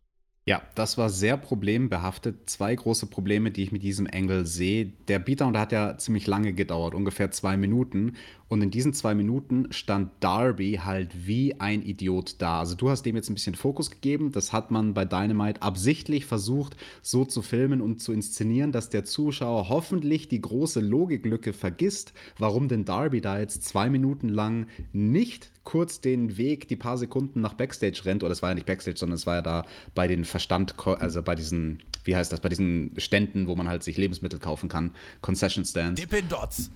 Ja, das war sehr problembehaftet. Zwei große Probleme, die ich mit diesem Angle sehe. Der Beatdown, der hat ja ziemlich lange gedauert, ungefähr zwei Minuten. Und in diesen zwei Minuten stand Darby halt wie ein Idiot da. Also du hast dem jetzt ein bisschen Fokus gegeben. Das hat man bei Dynamite absichtlich versucht, so zu filmen und zu inszenieren, dass der Zuschauer hoffentlich die große Logiklücke vergisst, warum denn Darby da jetzt zwei Minuten lang nicht kurz den Weg, die paar Sekunden nach Backstage rennt. Oder es war ja nicht Backstage, sondern es war ja da bei den Verstand, also bei diesen, wie heißt das, bei diesen Ständen, wo man halt sich Lebensmittel kaufen kann, Concession Stands. Dippin Dots.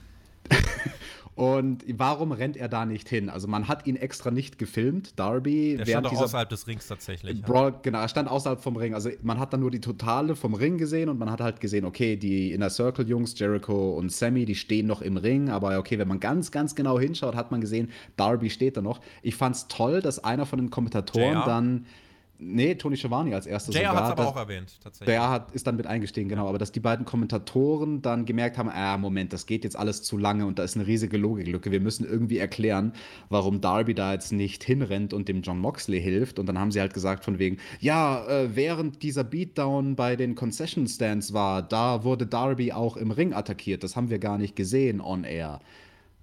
Und warum rennt er da nicht hin? Also man hat ihn extra nicht gefilmt, Darby. Der stand auch außerhalb des Rings tatsächlich. Brawl, ja. Genau, er stand außerhalb vom Ring. Also man hat dann nur die Totale vom Ring gesehen und man hat halt gesehen, okay, die Inner Circle Jungs, Jericho und Sammy, die stehen noch im Ring. Aber okay, wenn man ganz, ganz genau hinschaut, hat man gesehen, Darby steht da noch. Ich fand es toll, dass einer von den Kommentatoren JR. dann Nee, Tony Schiavone als erster JR hat es aber auch erwähnt, tatsächlich. Der hat, ist dann mit eingestiegen, genau. Aber dass die beiden Kommentatoren dann gemerkt haben, ah, Moment, das geht jetzt alles zu lange und da ist eine riesige Logiklücke. Wir müssen irgendwie erklären, warum Darby da jetzt nicht hinrennt und dem John Moxley hilft. Und dann haben sie halt gesagt von wegen, ja, äh, während dieser Beatdown bei den Concession Stands war, da wurde Darby auch im Ring attackiert. Das haben wir gar nicht gesehen on air.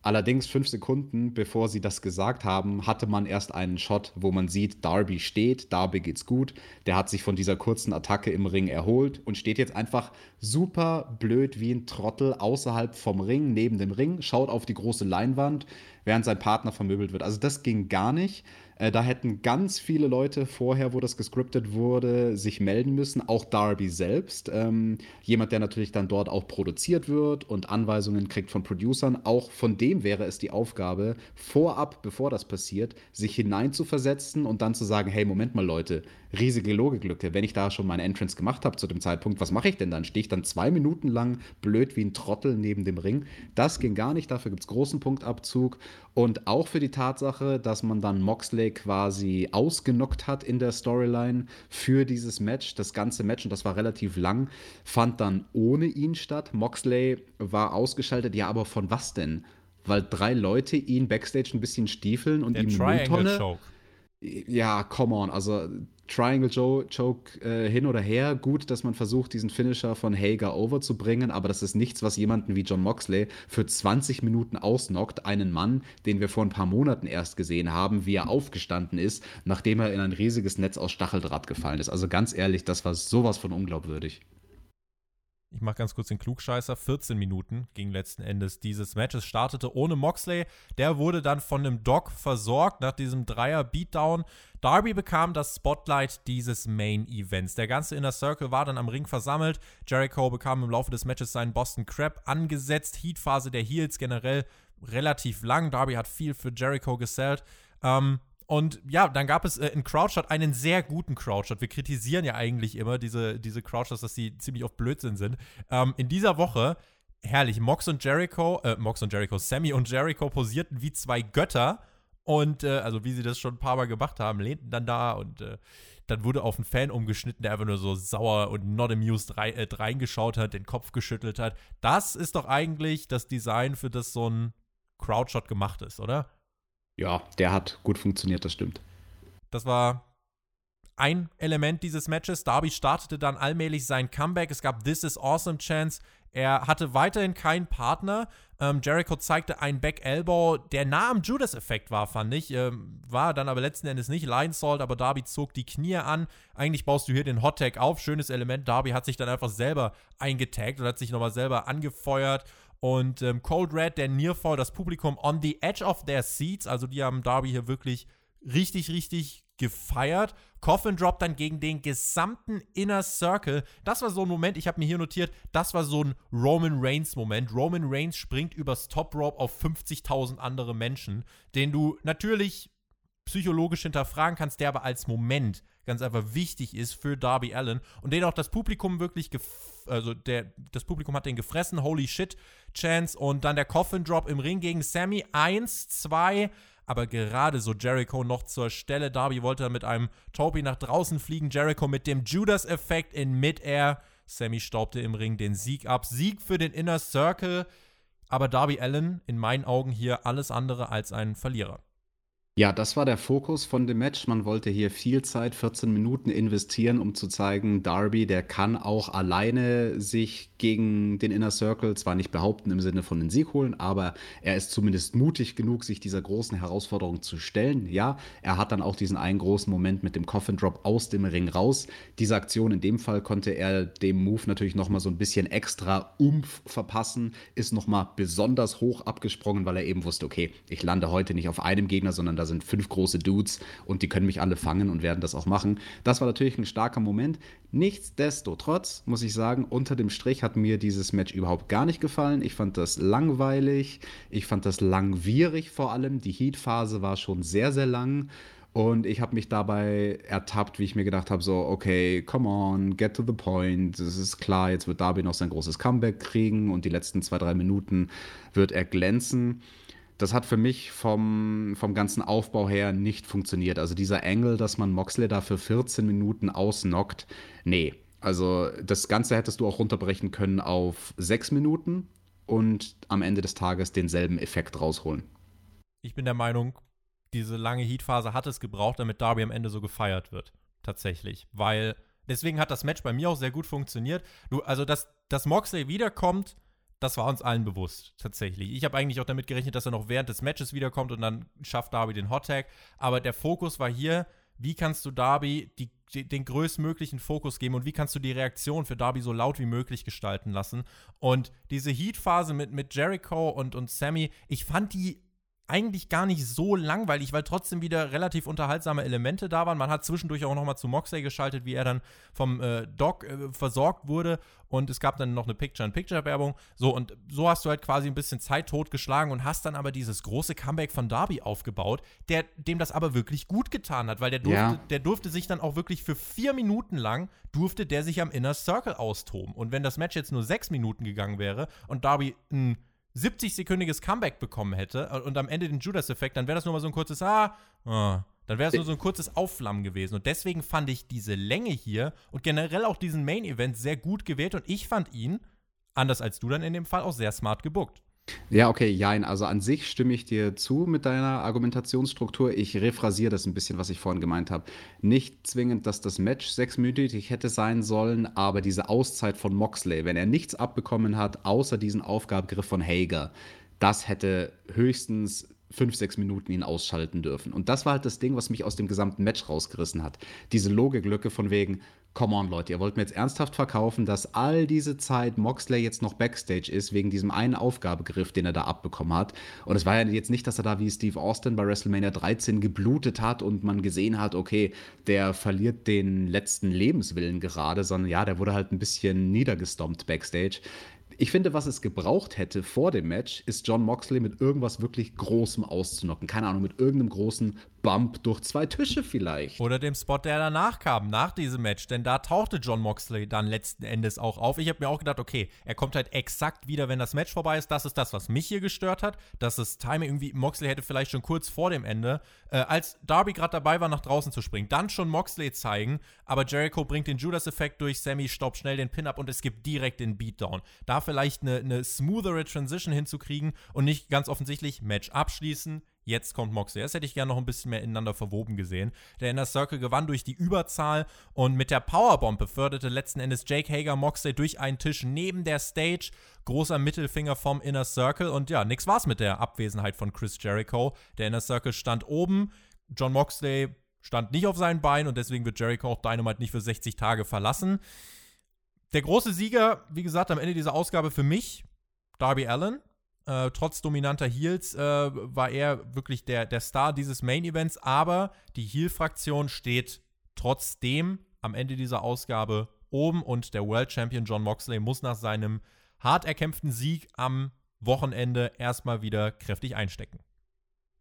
Allerdings fünf Sekunden bevor sie das gesagt haben, hatte man erst einen Shot, wo man sieht, Darby steht, Darby geht's gut. Der hat sich von dieser kurzen Attacke im Ring erholt und steht jetzt einfach super blöd wie ein Trottel außerhalb vom Ring, neben dem Ring, schaut auf die große Leinwand, während sein Partner vermöbelt wird. Also das ging gar nicht. Äh, da hätten ganz viele Leute vorher, wo das gescriptet wurde, sich melden müssen. Auch Darby selbst. Ähm, jemand, der natürlich dann dort auch produziert wird und Anweisungen kriegt von Producern. Auch von dem wäre es die Aufgabe, vorab, bevor das passiert, sich hineinzuversetzen und dann zu sagen: Hey, Moment mal, Leute, riesige Logiklücke. Wenn ich da schon meine Entrance gemacht habe zu dem Zeitpunkt, was mache ich denn dann? Stehe ich dann zwei Minuten lang blöd wie ein Trottel neben dem Ring? Das ging gar nicht. Dafür gibt es großen Punktabzug. Und auch für die Tatsache, dass man dann Moxley quasi ausgenockt hat in der Storyline für dieses Match. Das ganze Match, und das war relativ lang, fand dann ohne ihn statt. Moxley war ausgeschaltet. Ja, aber von was denn? Weil drei Leute ihn backstage ein bisschen stiefeln und der ihm Mülltonne. Ja, come on. Also Triangle Joe, Choke äh, hin oder her. Gut, dass man versucht, diesen Finisher von Hager overzubringen, aber das ist nichts, was jemanden wie John Moxley für 20 Minuten ausnockt. Einen Mann, den wir vor ein paar Monaten erst gesehen haben, wie er aufgestanden ist, nachdem er in ein riesiges Netz aus Stacheldraht gefallen ist. Also ganz ehrlich, das war sowas von unglaubwürdig ich mache ganz kurz den Klugscheißer, 14 Minuten ging letzten Endes dieses Match. Es startete ohne Moxley. Der wurde dann von einem Doc versorgt nach diesem Dreier-Beatdown. Darby bekam das Spotlight dieses Main-Events. Der ganze Inner Circle war dann am Ring versammelt. Jericho bekam im Laufe des Matches seinen Boston Crab angesetzt. Heatphase der Heels generell relativ lang. Darby hat viel für Jericho gesellt. Ähm, und ja, dann gab es äh, in Crowdshot einen sehr guten Crowdshot. Wir kritisieren ja eigentlich immer diese, diese Crowdshots, dass sie ziemlich oft Blödsinn sind. Ähm, in dieser Woche, herrlich, Mox und Jericho, äh, Mox und Jericho, Sammy und Jericho posierten wie zwei Götter. Und äh, also wie sie das schon ein paar Mal gemacht haben, lehnten dann da und äh, dann wurde auf einen Fan umgeschnitten, der einfach nur so sauer und not amused rei äh, reingeschaut hat, den Kopf geschüttelt hat. Das ist doch eigentlich das Design, für das so ein Crowdshot gemacht ist, oder? Ja, der hat gut funktioniert, das stimmt. Das war ein Element dieses Matches. Darby startete dann allmählich sein Comeback. Es gab This is Awesome Chance. Er hatte weiterhin keinen Partner. Ähm, Jericho zeigte einen Back Elbow, der nah am Judas-Effekt war, fand ich. Ähm, war dann aber letzten Endes nicht Line Salt, aber Darby zog die Knie an. Eigentlich baust du hier den Hot Tag auf. Schönes Element. Darby hat sich dann einfach selber eingetaggt und hat sich nochmal selber angefeuert. Und ähm, Cold Red, der Nearfall, das Publikum on the edge of their seats, also die haben Darby hier wirklich richtig, richtig gefeiert. Coffin Drop dann gegen den gesamten Inner Circle. Das war so ein Moment, ich habe mir hier notiert, das war so ein Roman Reigns Moment. Roman Reigns springt übers Top Rope auf 50.000 andere Menschen, den du natürlich psychologisch hinterfragen kannst, der aber als Moment ganz einfach wichtig ist für Darby Allen und den auch das Publikum wirklich, also der, das Publikum hat den gefressen, holy shit, Chance und dann der Coffin Drop im Ring gegen Sammy, eins, zwei, aber gerade so Jericho noch zur Stelle, Darby wollte mit einem Topi nach draußen fliegen, Jericho mit dem Judas-Effekt in Midair, Sammy staubte im Ring den Sieg ab, Sieg für den Inner Circle, aber Darby Allen in meinen Augen hier alles andere als ein Verlierer. Ja, das war der Fokus von dem Match. Man wollte hier viel Zeit, 14 Minuten investieren, um zu zeigen, Darby, der kann auch alleine sich gegen den Inner Circle zwar nicht behaupten im Sinne von den Sieg holen, aber er ist zumindest mutig genug, sich dieser großen Herausforderung zu stellen. Ja, er hat dann auch diesen einen großen Moment mit dem Coffin Drop aus dem Ring raus. Diese Aktion in dem Fall konnte er dem Move natürlich nochmal so ein bisschen extra Umf verpassen, ist nochmal besonders hoch abgesprungen, weil er eben wusste, okay, ich lande heute nicht auf einem Gegner, sondern da sind fünf große Dudes und die können mich alle fangen und werden das auch machen. Das war natürlich ein starker Moment. Nichtsdestotrotz muss ich sagen, unter dem Strich hat mir dieses Match überhaupt gar nicht gefallen. Ich fand das langweilig, ich fand das langwierig vor allem. Die Heat-Phase war schon sehr, sehr lang. Und ich habe mich dabei ertappt, wie ich mir gedacht habe, so, okay, come on, get to the point. Es ist klar, jetzt wird Darby noch sein großes Comeback kriegen und die letzten zwei, drei Minuten wird er glänzen. Das hat für mich vom, vom ganzen Aufbau her nicht funktioniert. Also dieser Angle, dass man Moxley da für 14 Minuten ausnockt, nee. Also das Ganze hättest du auch runterbrechen können auf 6 Minuten und am Ende des Tages denselben Effekt rausholen. Ich bin der Meinung, diese lange Heatphase hat es gebraucht, damit Darby am Ende so gefeiert wird. Tatsächlich. Weil deswegen hat das Match bei mir auch sehr gut funktioniert. Du, also, dass, dass Moxley wiederkommt, das war uns allen bewusst, tatsächlich. Ich habe eigentlich auch damit gerechnet, dass er noch während des Matches wiederkommt und dann schafft Darby den Hot Tag. Aber der Fokus war hier, wie kannst du Darby die, die, den größtmöglichen Fokus geben und wie kannst du die Reaktion für Darby so laut wie möglich gestalten lassen. Und diese Heat-Phase mit, mit Jericho und, und Sammy, ich fand die eigentlich gar nicht so langweilig, weil trotzdem wieder relativ unterhaltsame Elemente da waren. Man hat zwischendurch auch noch mal zu Moxley geschaltet, wie er dann vom äh, Doc äh, versorgt wurde und es gab dann noch eine Picture-in-Picture-Werbung. So und so hast du halt quasi ein bisschen Zeit totgeschlagen und hast dann aber dieses große Comeback von Darby aufgebaut, der dem das aber wirklich gut getan hat, weil der durfte, ja. der durfte sich dann auch wirklich für vier Minuten lang durfte der sich am Inner Circle austoben. Und wenn das Match jetzt nur sechs Minuten gegangen wäre und Darby ein 70-sekündiges Comeback bekommen hätte äh, und am Ende den Judas-Effekt, dann wäre das nur mal so ein kurzes Ah, ah dann wäre es nur so ein kurzes Aufflammen gewesen. Und deswegen fand ich diese Länge hier und generell auch diesen Main-Event sehr gut gewählt und ich fand ihn, anders als du dann in dem Fall, auch sehr smart gebuckt. Ja, okay, jein. Also an sich stimme ich dir zu mit deiner Argumentationsstruktur. Ich rephrasiere das ein bisschen, was ich vorhin gemeint habe. Nicht zwingend, dass das Match sechsminütig hätte sein sollen, aber diese Auszeit von Moxley, wenn er nichts abbekommen hat, außer diesen Aufgabegriff von Hager, das hätte höchstens fünf, sechs Minuten ihn ausschalten dürfen. Und das war halt das Ding, was mich aus dem gesamten Match rausgerissen hat. Diese Logiklücke von wegen, come on Leute, ihr wollt mir jetzt ernsthaft verkaufen, dass all diese Zeit Moxley jetzt noch Backstage ist, wegen diesem einen Aufgabegriff, den er da abbekommen hat. Und es war ja jetzt nicht, dass er da wie Steve Austin bei WrestleMania 13 geblutet hat und man gesehen hat, okay, der verliert den letzten Lebenswillen gerade, sondern ja, der wurde halt ein bisschen niedergestompt Backstage. Ich finde, was es gebraucht hätte vor dem Match, ist John Moxley mit irgendwas wirklich Großem auszunocken. Keine Ahnung, mit irgendeinem großen Bump durch zwei Tische vielleicht. Oder dem Spot, der danach kam, nach diesem Match. Denn da tauchte John Moxley dann letzten Endes auch auf. Ich habe mir auch gedacht, okay, er kommt halt exakt wieder, wenn das Match vorbei ist. Das ist das, was mich hier gestört hat. Dass das Timing irgendwie, Moxley hätte vielleicht schon kurz vor dem Ende, äh, als Darby gerade dabei war, nach draußen zu springen, dann schon Moxley zeigen. Aber Jericho bringt den Judas-Effekt durch, Sammy stoppt schnell den Pin-Up und es gibt direkt den Beatdown. Da vielleicht eine, eine smoothere Transition hinzukriegen und nicht ganz offensichtlich Match abschließen, Jetzt kommt Moxley. Das hätte ich gerne noch ein bisschen mehr ineinander verwoben gesehen. Der Inner Circle gewann durch die Überzahl und mit der Powerbomb beförderte letzten Endes Jake Hager Moxley durch einen Tisch neben der Stage. Großer Mittelfinger vom Inner Circle und ja, nix war's mit der Abwesenheit von Chris Jericho. Der Inner Circle stand oben. John Moxley stand nicht auf seinen Beinen und deswegen wird Jericho auch Dynamite nicht für 60 Tage verlassen. Der große Sieger, wie gesagt, am Ende dieser Ausgabe für mich, Darby Allen. Äh, trotz dominanter Heels äh, war er wirklich der, der Star dieses Main-Events, aber die Heel-Fraktion steht trotzdem am Ende dieser Ausgabe oben und der World Champion John Moxley muss nach seinem hart erkämpften Sieg am Wochenende erstmal wieder kräftig einstecken.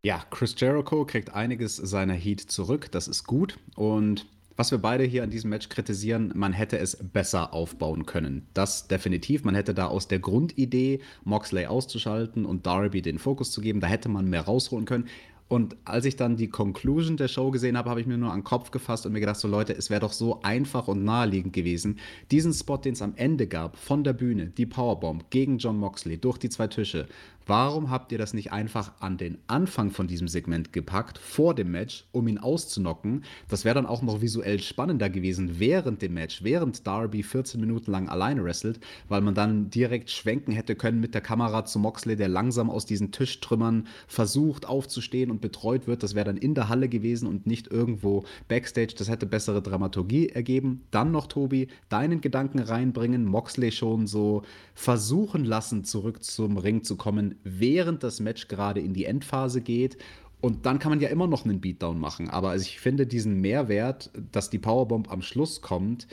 Ja, Chris Jericho kriegt einiges seiner Heat zurück, das ist gut und was wir beide hier an diesem Match kritisieren, man hätte es besser aufbauen können. Das definitiv. Man hätte da aus der Grundidee, Moxley auszuschalten und Darby den Fokus zu geben, da hätte man mehr rausholen können. Und als ich dann die Conclusion der Show gesehen habe, habe ich mir nur an den Kopf gefasst und mir gedacht, so Leute, es wäre doch so einfach und naheliegend gewesen, diesen Spot, den es am Ende gab, von der Bühne, die Powerbomb gegen John Moxley durch die zwei Tische, Warum habt ihr das nicht einfach an den Anfang von diesem Segment gepackt, vor dem Match, um ihn auszunocken? Das wäre dann auch noch visuell spannender gewesen während dem Match, während Darby 14 Minuten lang alleine wrestelt, weil man dann direkt schwenken hätte können mit der Kamera zu Moxley, der langsam aus diesen Tischtrümmern versucht aufzustehen und betreut wird. Das wäre dann in der Halle gewesen und nicht irgendwo backstage. Das hätte bessere Dramaturgie ergeben. Dann noch, Tobi, deinen Gedanken reinbringen, Moxley schon so versuchen lassen, zurück zum Ring zu kommen während das Match gerade in die Endphase geht. Und dann kann man ja immer noch einen Beatdown machen. Aber also ich finde diesen Mehrwert, dass die Powerbomb am Schluss kommt,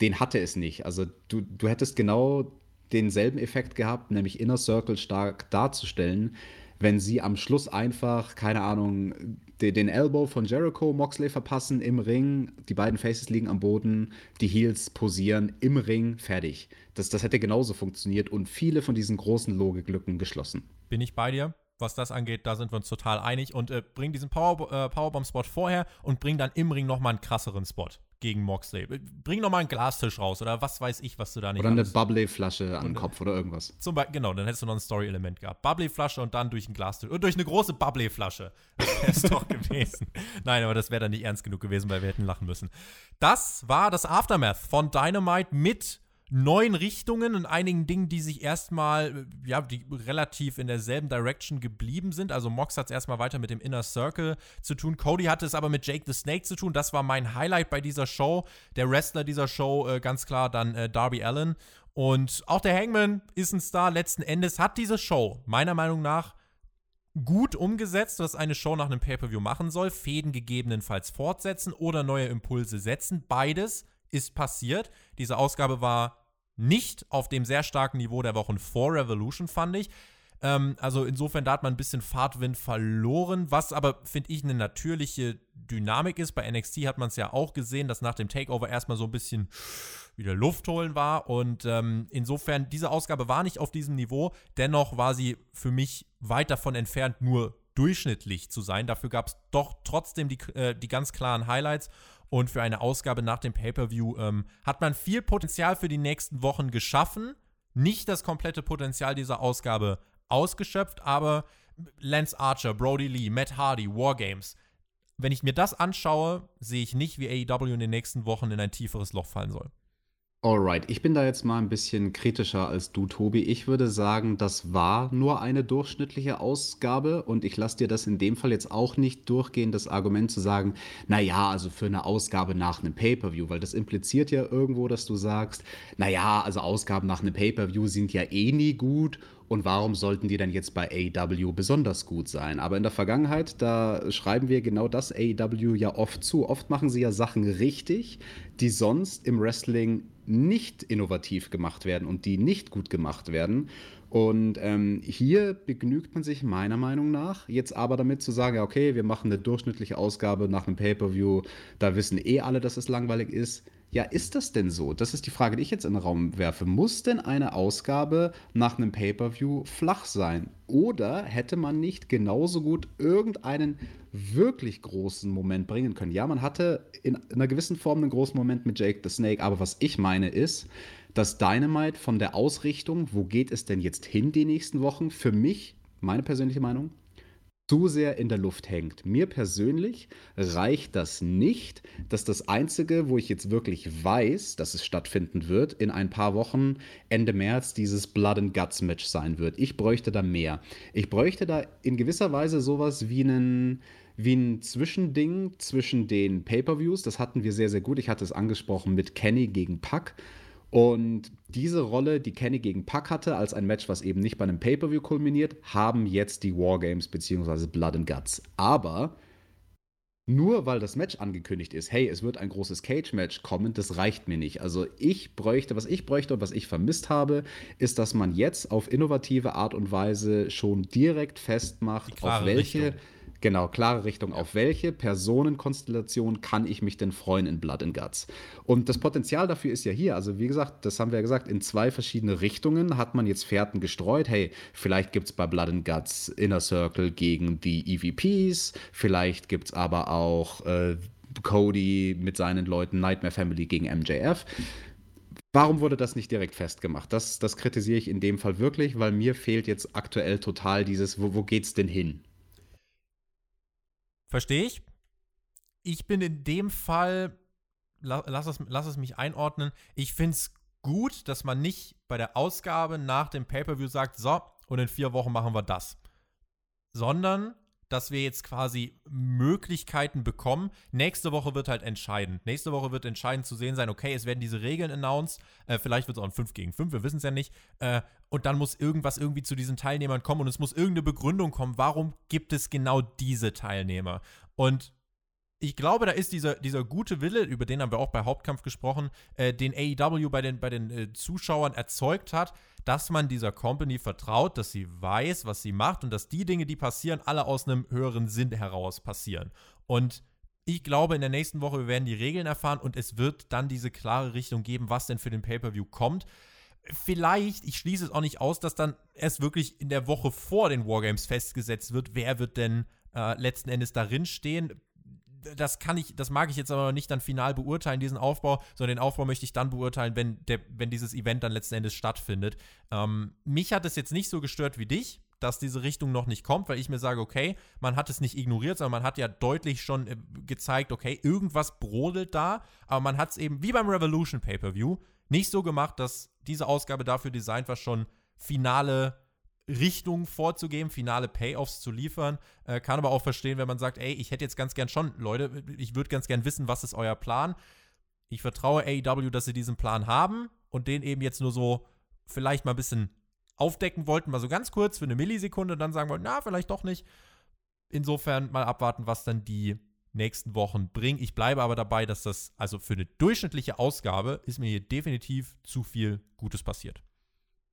den hatte es nicht. Also du, du hättest genau denselben Effekt gehabt, nämlich Inner Circle stark darzustellen, wenn sie am Schluss einfach, keine Ahnung, den, Elbow von Jericho Moxley verpassen im Ring, die beiden Faces liegen am Boden, die Heels posieren im Ring, fertig. Das, das hätte genauso funktioniert und viele von diesen großen Logiklücken geschlossen. Bin ich bei dir? Was das angeht, da sind wir uns total einig. Und äh, bring diesen Power, äh, Powerbomb-Spot vorher und bring dann im Ring nochmal einen krasseren Spot gegen Moxley. Bring nochmal einen Glastisch raus oder was weiß ich, was du da nicht Oder eine Bubbly-Flasche an den Kopf oder irgendwas. Zum Beispiel, genau, dann hättest du noch ein Story-Element gehabt. Bubbly-Flasche und dann durch ein Glastisch. Und durch eine große Bubbly-Flasche. Das wäre es doch gewesen. Nein, aber das wäre dann nicht ernst genug gewesen, weil wir hätten lachen müssen. Das war das Aftermath von Dynamite mit neuen Richtungen und einigen Dingen, die sich erstmal, ja, die relativ in derselben Direction geblieben sind. Also Mox hat es erstmal weiter mit dem Inner Circle zu tun. Cody hatte es aber mit Jake the Snake zu tun. Das war mein Highlight bei dieser Show. Der Wrestler dieser Show, äh, ganz klar, dann äh, Darby Allen. Und auch der Hangman ist ein Star. Letzten Endes hat diese Show meiner Meinung nach gut umgesetzt, was eine Show nach einem Pay-per-view machen soll. Fäden gegebenenfalls fortsetzen oder neue Impulse setzen. Beides ist passiert. Diese Ausgabe war nicht auf dem sehr starken Niveau der Wochen vor Revolution, fand ich. Ähm, also insofern, da hat man ein bisschen Fahrtwind verloren, was aber, finde ich, eine natürliche Dynamik ist. Bei NXT hat man es ja auch gesehen, dass nach dem Takeover erstmal so ein bisschen wieder Luft holen war. Und ähm, insofern, diese Ausgabe war nicht auf diesem Niveau. Dennoch war sie für mich weit davon entfernt, nur durchschnittlich zu sein. Dafür gab es doch trotzdem die, äh, die ganz klaren Highlights. Und für eine Ausgabe nach dem Pay-Per-View ähm, hat man viel Potenzial für die nächsten Wochen geschaffen. Nicht das komplette Potenzial dieser Ausgabe ausgeschöpft, aber Lance Archer, Brody Lee, Matt Hardy, Wargames. Wenn ich mir das anschaue, sehe ich nicht, wie AEW in den nächsten Wochen in ein tieferes Loch fallen soll. Alright, ich bin da jetzt mal ein bisschen kritischer als du, Tobi. Ich würde sagen, das war nur eine durchschnittliche Ausgabe und ich lasse dir das in dem Fall jetzt auch nicht durchgehen, das Argument zu sagen, naja, also für eine Ausgabe nach einem Pay-per-view, weil das impliziert ja irgendwo, dass du sagst, naja, also Ausgaben nach einem Pay-per-view sind ja eh nie gut und warum sollten die dann jetzt bei AEW besonders gut sein? Aber in der Vergangenheit, da schreiben wir genau das AEW ja oft zu. Oft machen sie ja Sachen richtig, die sonst im Wrestling nicht innovativ gemacht werden und die nicht gut gemacht werden. Und ähm, hier begnügt man sich meiner Meinung nach jetzt aber damit zu sagen, ja, okay, wir machen eine durchschnittliche Ausgabe nach einem Pay-per-view, da wissen eh alle, dass es langweilig ist ja, ist das denn so? Das ist die Frage, die ich jetzt in den Raum werfe. Muss denn eine Ausgabe nach einem Pay-per-view flach sein? Oder hätte man nicht genauso gut irgendeinen wirklich großen Moment bringen können? Ja, man hatte in einer gewissen Form einen großen Moment mit Jake the Snake, aber was ich meine ist, dass Dynamite von der Ausrichtung, wo geht es denn jetzt hin die nächsten Wochen, für mich, meine persönliche Meinung, zu sehr in der Luft hängt. Mir persönlich reicht das nicht, dass das Einzige, wo ich jetzt wirklich weiß, dass es stattfinden wird, in ein paar Wochen, Ende März, dieses Blood and Guts Match sein wird. Ich bräuchte da mehr. Ich bräuchte da in gewisser Weise sowas wie einen wie ein Zwischending zwischen den Pay-per-Views. Das hatten wir sehr, sehr gut. Ich hatte es angesprochen mit Kenny gegen Puck. Und diese Rolle, die Kenny gegen Puck hatte, als ein Match, was eben nicht bei einem Pay-Per-View kulminiert, haben jetzt die Wargames bzw. Blood and Guts. Aber nur weil das Match angekündigt ist, hey, es wird ein großes Cage-Match kommen, das reicht mir nicht. Also ich bräuchte, was ich bräuchte und was ich vermisst habe, ist, dass man jetzt auf innovative Art und Weise schon direkt festmacht, auf welche. Richtung Genau, klare Richtung. Auf welche Personenkonstellation kann ich mich denn freuen in Blood and Guts? Und das Potenzial dafür ist ja hier. Also, wie gesagt, das haben wir ja gesagt, in zwei verschiedene Richtungen hat man jetzt Fährten gestreut. Hey, vielleicht gibt es bei Blood and Guts Inner Circle gegen die EVPs. Vielleicht gibt es aber auch äh, Cody mit seinen Leuten Nightmare Family gegen MJF. Warum wurde das nicht direkt festgemacht? Das, das kritisiere ich in dem Fall wirklich, weil mir fehlt jetzt aktuell total dieses, wo, wo geht's denn hin? Verstehe ich. Ich bin in dem Fall, lass es, lass es mich einordnen, ich finde es gut, dass man nicht bei der Ausgabe nach dem Pay-Per-View sagt, so, und in vier Wochen machen wir das. Sondern dass wir jetzt quasi Möglichkeiten bekommen. Nächste Woche wird halt entscheidend. Nächste Woche wird entscheidend zu sehen sein, okay, es werden diese Regeln announced. Äh, vielleicht wird es auch ein 5 gegen 5, wir wissen es ja nicht. Äh, und dann muss irgendwas irgendwie zu diesen Teilnehmern kommen und es muss irgendeine Begründung kommen, warum gibt es genau diese Teilnehmer. Und ich glaube, da ist dieser, dieser gute Wille, über den haben wir auch bei Hauptkampf gesprochen, äh, den AEW bei den, bei den äh, Zuschauern erzeugt hat, dass man dieser Company vertraut, dass sie weiß, was sie macht und dass die Dinge, die passieren, alle aus einem höheren Sinn heraus passieren. Und ich glaube, in der nächsten Woche wir werden die Regeln erfahren und es wird dann diese klare Richtung geben, was denn für den Pay-Per-View kommt. Vielleicht, ich schließe es auch nicht aus, dass dann erst wirklich in der Woche vor den Wargames festgesetzt wird, wer wird denn äh, letzten Endes darin stehen das kann ich, das mag ich jetzt aber nicht dann final beurteilen, diesen Aufbau, sondern den Aufbau möchte ich dann beurteilen, wenn, der, wenn dieses Event dann letzten Endes stattfindet. Ähm, mich hat es jetzt nicht so gestört wie dich, dass diese Richtung noch nicht kommt, weil ich mir sage, okay, man hat es nicht ignoriert, sondern man hat ja deutlich schon äh, gezeigt, okay, irgendwas brodelt da, aber man hat es eben wie beim Revolution Pay-Per-View nicht so gemacht, dass diese Ausgabe dafür designt war, schon finale Richtung vorzugeben, finale Payoffs zu liefern. Äh, kann aber auch verstehen, wenn man sagt, ey, ich hätte jetzt ganz gern schon, Leute, ich würde ganz gern wissen, was ist euer Plan. Ich vertraue AEW, dass sie diesen Plan haben und den eben jetzt nur so vielleicht mal ein bisschen aufdecken wollten, mal so ganz kurz für eine Millisekunde, dann sagen wollten, na, vielleicht doch nicht. Insofern mal abwarten, was dann die nächsten Wochen bringen. Ich bleibe aber dabei, dass das, also für eine durchschnittliche Ausgabe, ist mir hier definitiv zu viel Gutes passiert.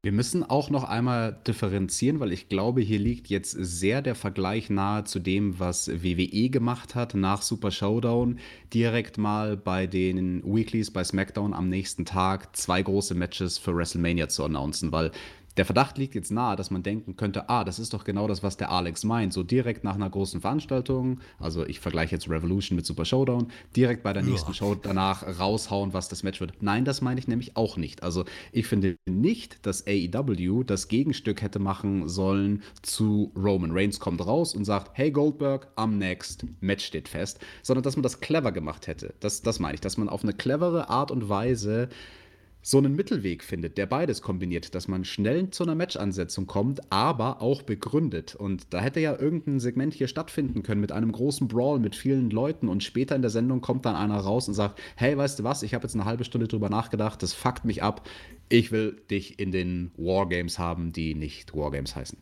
Wir müssen auch noch einmal differenzieren, weil ich glaube, hier liegt jetzt sehr der Vergleich nahe zu dem, was WWE gemacht hat nach Super Showdown. Direkt mal bei den Weeklies bei SmackDown am nächsten Tag zwei große Matches für WrestleMania zu announcen, weil der Verdacht liegt jetzt nahe, dass man denken könnte, ah, das ist doch genau das, was der Alex meint. So direkt nach einer großen Veranstaltung, also ich vergleiche jetzt Revolution mit Super Showdown, direkt bei der nächsten Show danach raushauen, was das Match wird. Nein, das meine ich nämlich auch nicht. Also ich finde nicht, dass AEW das Gegenstück hätte machen sollen zu Roman Reigns kommt raus und sagt, hey Goldberg, am next, Match steht fest, sondern dass man das clever gemacht hätte. Das, das meine ich, dass man auf eine clevere Art und Weise so einen Mittelweg findet, der beides kombiniert, dass man schnell zu einer Match-Ansetzung kommt, aber auch begründet. Und da hätte ja irgendein Segment hier stattfinden können mit einem großen Brawl mit vielen Leuten und später in der Sendung kommt dann einer raus und sagt, hey, weißt du was, ich habe jetzt eine halbe Stunde drüber nachgedacht, das fuckt mich ab, ich will dich in den Wargames haben, die nicht Wargames heißen.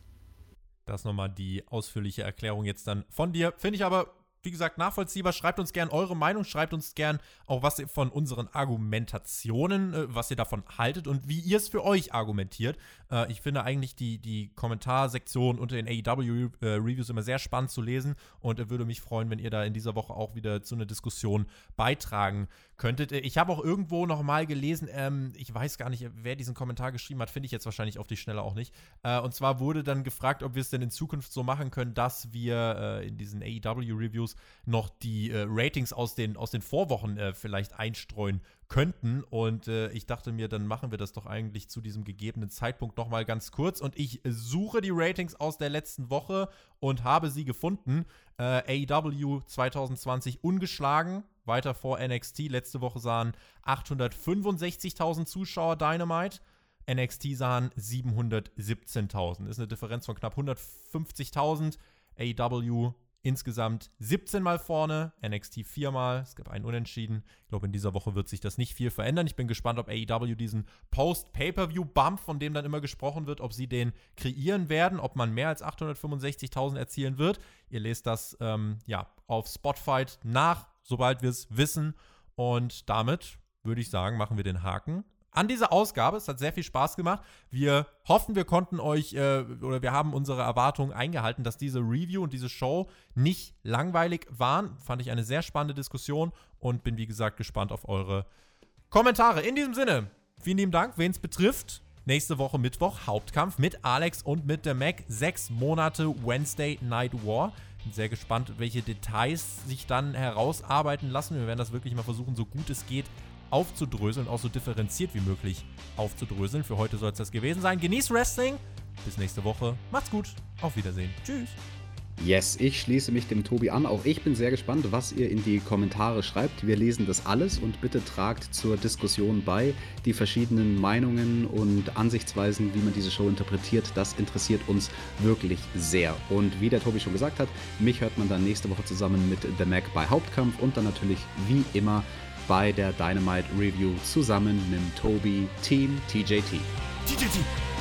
Das nochmal die ausführliche Erklärung jetzt dann von dir. Finde ich aber wie gesagt, nachvollziehbar. Schreibt uns gern eure Meinung, schreibt uns gern auch, was ihr von unseren Argumentationen, äh, was ihr davon haltet und wie ihr es für euch argumentiert. Äh, ich finde eigentlich die, die Kommentarsektion unter den AEW-Reviews äh, immer sehr spannend zu lesen und äh, würde mich freuen, wenn ihr da in dieser Woche auch wieder zu einer Diskussion beitragen könntet. Äh, ich habe auch irgendwo noch mal gelesen, ähm, ich weiß gar nicht, wer diesen Kommentar geschrieben hat, finde ich jetzt wahrscheinlich auf die Schnelle auch nicht. Äh, und zwar wurde dann gefragt, ob wir es denn in Zukunft so machen können, dass wir in diesen AEW-Reviews noch die äh, Ratings aus den, aus den Vorwochen äh, vielleicht einstreuen könnten. Und äh, ich dachte mir, dann machen wir das doch eigentlich zu diesem gegebenen Zeitpunkt nochmal ganz kurz. Und ich suche die Ratings aus der letzten Woche und habe sie gefunden. Äh, AEW 2020 ungeschlagen, weiter vor NXT. Letzte Woche sahen 865.000 Zuschauer Dynamite. NXT sahen 717.000. Ist eine Differenz von knapp 150.000. AEW insgesamt 17 Mal vorne, NXT viermal, es gab einen Unentschieden. Ich glaube, in dieser Woche wird sich das nicht viel verändern. Ich bin gespannt, ob AEW diesen Post-Pay-Per-View-Bump, von dem dann immer gesprochen wird, ob sie den kreieren werden, ob man mehr als 865.000 erzielen wird. Ihr lest das ähm, ja auf Spotify nach, sobald wir es wissen. Und damit würde ich sagen, machen wir den Haken an dieser Ausgabe. Es hat sehr viel Spaß gemacht. Wir hoffen, wir konnten euch äh, oder wir haben unsere Erwartungen eingehalten, dass diese Review und diese Show nicht langweilig waren. Fand ich eine sehr spannende Diskussion und bin, wie gesagt, gespannt auf eure Kommentare. In diesem Sinne, vielen lieben Dank, wen es betrifft. Nächste Woche Mittwoch Hauptkampf mit Alex und mit der Mac. Sechs Monate Wednesday Night War. Bin sehr gespannt, welche Details sich dann herausarbeiten lassen. Wir werden das wirklich mal versuchen, so gut es geht aufzudröseln, auch so differenziert wie möglich aufzudröseln. Für heute soll es das gewesen sein. Genießt Wrestling. Bis nächste Woche. Macht's gut. Auf Wiedersehen. Tschüss. Yes, ich schließe mich dem Tobi an. Auch ich bin sehr gespannt, was ihr in die Kommentare schreibt. Wir lesen das alles und bitte tragt zur Diskussion bei. Die verschiedenen Meinungen und Ansichtsweisen, wie man diese Show interpretiert, das interessiert uns wirklich sehr. Und wie der Tobi schon gesagt hat, mich hört man dann nächste Woche zusammen mit The Mac bei Hauptkampf und dann natürlich wie immer bei der Dynamite Review zusammen mit Tobi Team TJT. TJT.